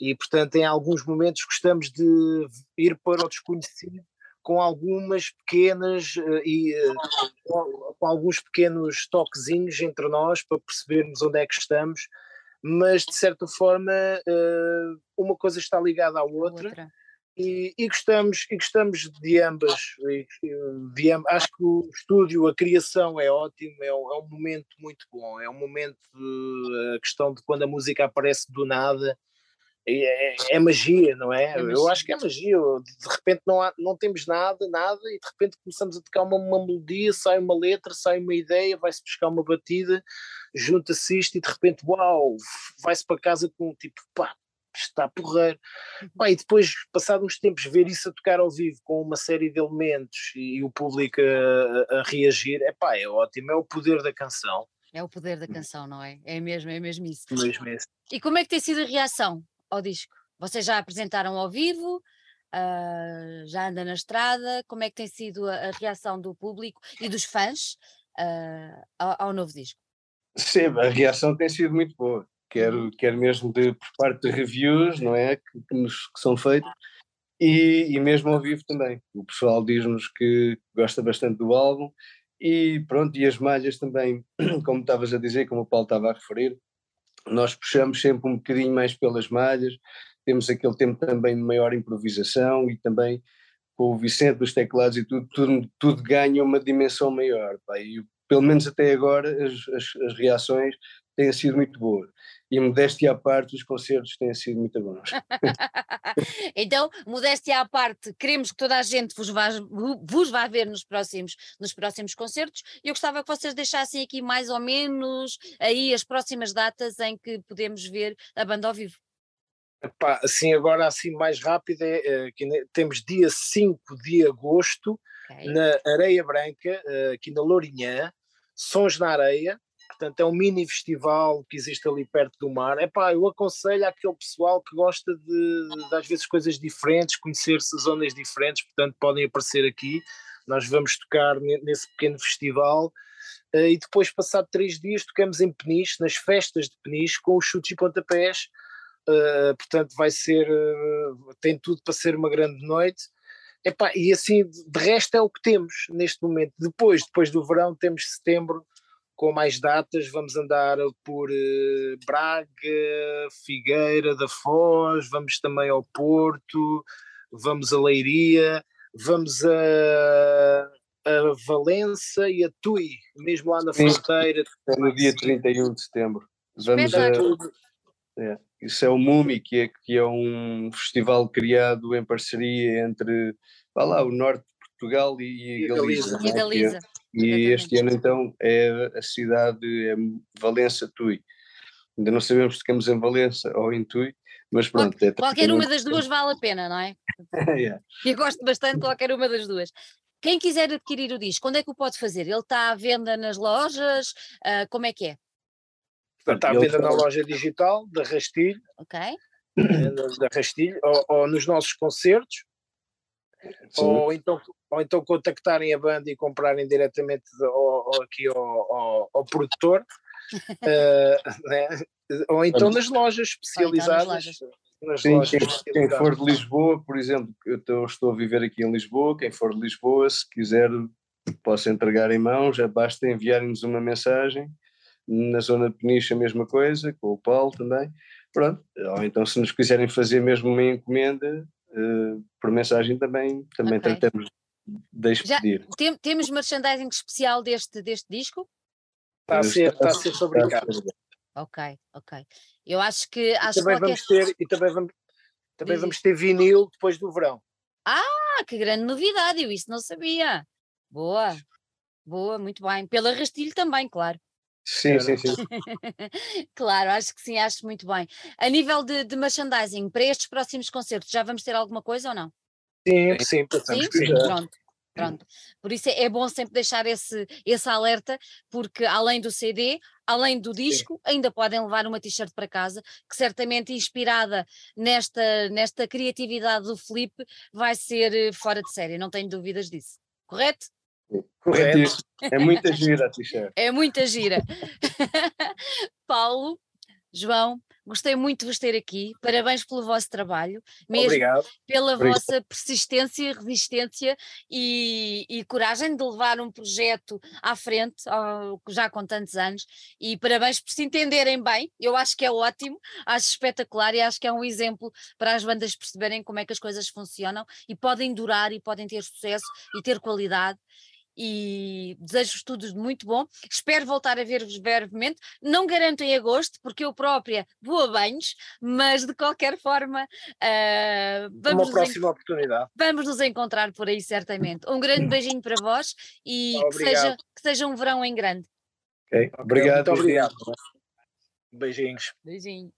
E, portanto, em alguns momentos gostamos de ir para o desconhecido com algumas pequenas uh, e uh, com alguns pequenos toquezinhos entre nós para percebermos onde é que estamos mas de certa forma uh, uma coisa está ligada à outra, outra. E, e, gostamos, e gostamos de ambas. De, acho que o estúdio, a criação é ótimo, é um, é um momento muito bom. É um momento, a questão de quando a música aparece do nada, é, é, é magia, não é? é magia. Eu acho que é magia. De repente não, há, não temos nada, nada, e de repente começamos a tocar uma, uma melodia, sai uma letra, sai uma ideia, vai-se buscar uma batida, junta-se isto e de repente, uau, vai-se para casa com tipo, pá, está porreiro. Uhum. e depois, passado uns tempos, ver isso a tocar ao vivo com uma série de elementos e, e o público a, a, reagir, é pá, é ótimo, é o poder da canção. É o poder da canção, não é? É mesmo, é mesmo isso. Mesmo isso. E como é que tem sido a reação ao disco? Vocês já apresentaram ao vivo? Uh, já anda na estrada? Como é que tem sido a, a reação do público e dos fãs uh, ao, ao novo disco? Sim, a reação tem sido muito boa quer, uhum. quer mesmo de, por parte de reviews, não é? Que, que, nos, que são feitos, e, e mesmo ao vivo também. O pessoal diz-nos que gosta bastante do álbum, e pronto, e as malhas também, como estavas a dizer, como o Paulo estava a referir, nós puxamos sempre um bocadinho mais pelas malhas, temos aquele tempo também de maior improvisação e também com o Vicente dos teclados e tudo, tudo, tudo ganha uma dimensão maior. Pá, e pelo menos até agora as, as, as reações têm sido muito boas e modéstia à parte, os concertos têm sido muito bons. então, modéstia à parte, queremos que toda a gente vos vá, vos vá ver nos próximos, nos próximos concertos e eu gostava que vocês deixassem aqui mais ou menos aí as próximas datas em que podemos ver a banda ao vivo. Epá, assim, agora assim mais rápido, é, é, temos dia 5 de agosto okay. na Areia Branca, eh, aqui na Lourinhã, Sons na Areia, portanto é um mini festival que existe ali perto do mar. É pá, eu aconselho àquele pessoal que gosta de, de às vezes coisas diferentes, conhecer-se zonas diferentes, portanto podem aparecer aqui. Nós vamos tocar nesse pequeno festival uh, e depois, passado três dias, tocamos em Peniche, nas festas de Peniche, com os chutes e pontapés. Uh, portanto, vai ser, uh, tem tudo para ser uma grande noite. Epá, e assim, de resto é o que temos neste momento. Depois, depois do verão, temos setembro, com mais datas, vamos andar por uh, Braga, Figueira da Foz, vamos também ao Porto, vamos a Leiria, vamos a, a Valença e a Tui, mesmo lá na fronteira. É no dia 31 de setembro. Vamos a, é, isso é o MUMI, que é, que é um festival criado em parceria entre vá lá, o norte de Portugal e, e Galiza. E Galiza. E este ano então é a cidade é Valença Tui. Ainda não sabemos se ficamos em Valença ou em Tui, mas pronto. É qualquer uma das duas vale a pena, não é? yeah. Eu gosto bastante de qualquer uma das duas. Quem quiser adquirir o disco, quando é que o pode fazer? Ele está à venda nas lojas? Uh, como é que é? Está à venda na loja digital da Rastilho. Ok. Eh, da Rastilho, ou, ou nos nossos concertos. Ou então, ou então contactarem a banda e comprarem diretamente ao, ao aqui ao, ao, ao produtor, uh, né? ou então nas lojas especializadas. Nas Sim, lojas quem, quem, for de Lisboa, por exemplo, eu estou a viver aqui em Lisboa, quem for de Lisboa, se quiser, posso entregar em mãos, já basta enviarem-nos uma mensagem. Na zona de Peniche a mesma coisa, com o Paulo também. Pronto. Ou então, se nos quiserem fazer mesmo uma encomenda, uh, por mensagem também, também okay. tratamos de pedir. Tem, temos merchandising especial deste, deste disco? Está a ser, está a ser fabricado. Ok, ok. Eu acho que. Acho também qualquer... vamos ter, e também vamos, também vamos ter vinil depois do verão. Ah, que grande novidade! Eu isso não sabia. Boa, boa, muito bem. Pela Rastilho também, claro. Sim, sim, sim. claro, acho que sim, acho muito bem. A nível de, de, merchandising, para estes próximos concertos, já vamos ter alguma coisa ou não? Sim, sim, pensamos sim? que já. Pronto. Pronto. Por isso é, é, bom sempre deixar esse, esse alerta, porque além do CD, além do disco, sim. ainda podem levar uma t-shirt para casa, que certamente inspirada nesta, nesta criatividade do Felipe vai ser eh, fora de série, não tenho dúvidas disso. Correto? Correto. É muita gira a t-shirt. É muita gira. Paulo, João, Gostei muito de vos ter aqui. Parabéns pelo vosso trabalho, mesmo Obrigado. pela Obrigado. vossa persistência, resistência e, e coragem de levar um projeto à frente, ao- já com tantos anos. E parabéns por se entenderem bem. Eu acho que é ótimo, acho espetacular e acho que é um exemplo para as bandas perceberem como é que as coisas funcionam e podem durar e podem ter sucesso e ter qualidade. E desejo-vos tudo de muito bom. Espero voltar a ver-vos brevemente. Não garanto em agosto, porque eu própria vou a banhos, mas de qualquer forma, ah, vamos, Uma próxima oportunidade. vamos nos encontrar por aí, certamente. Um grande beijinho para vós e que seja, que seja um verão em grande. Ok, Obrigado. Muito obrigado. Beijinhos. Beijinho.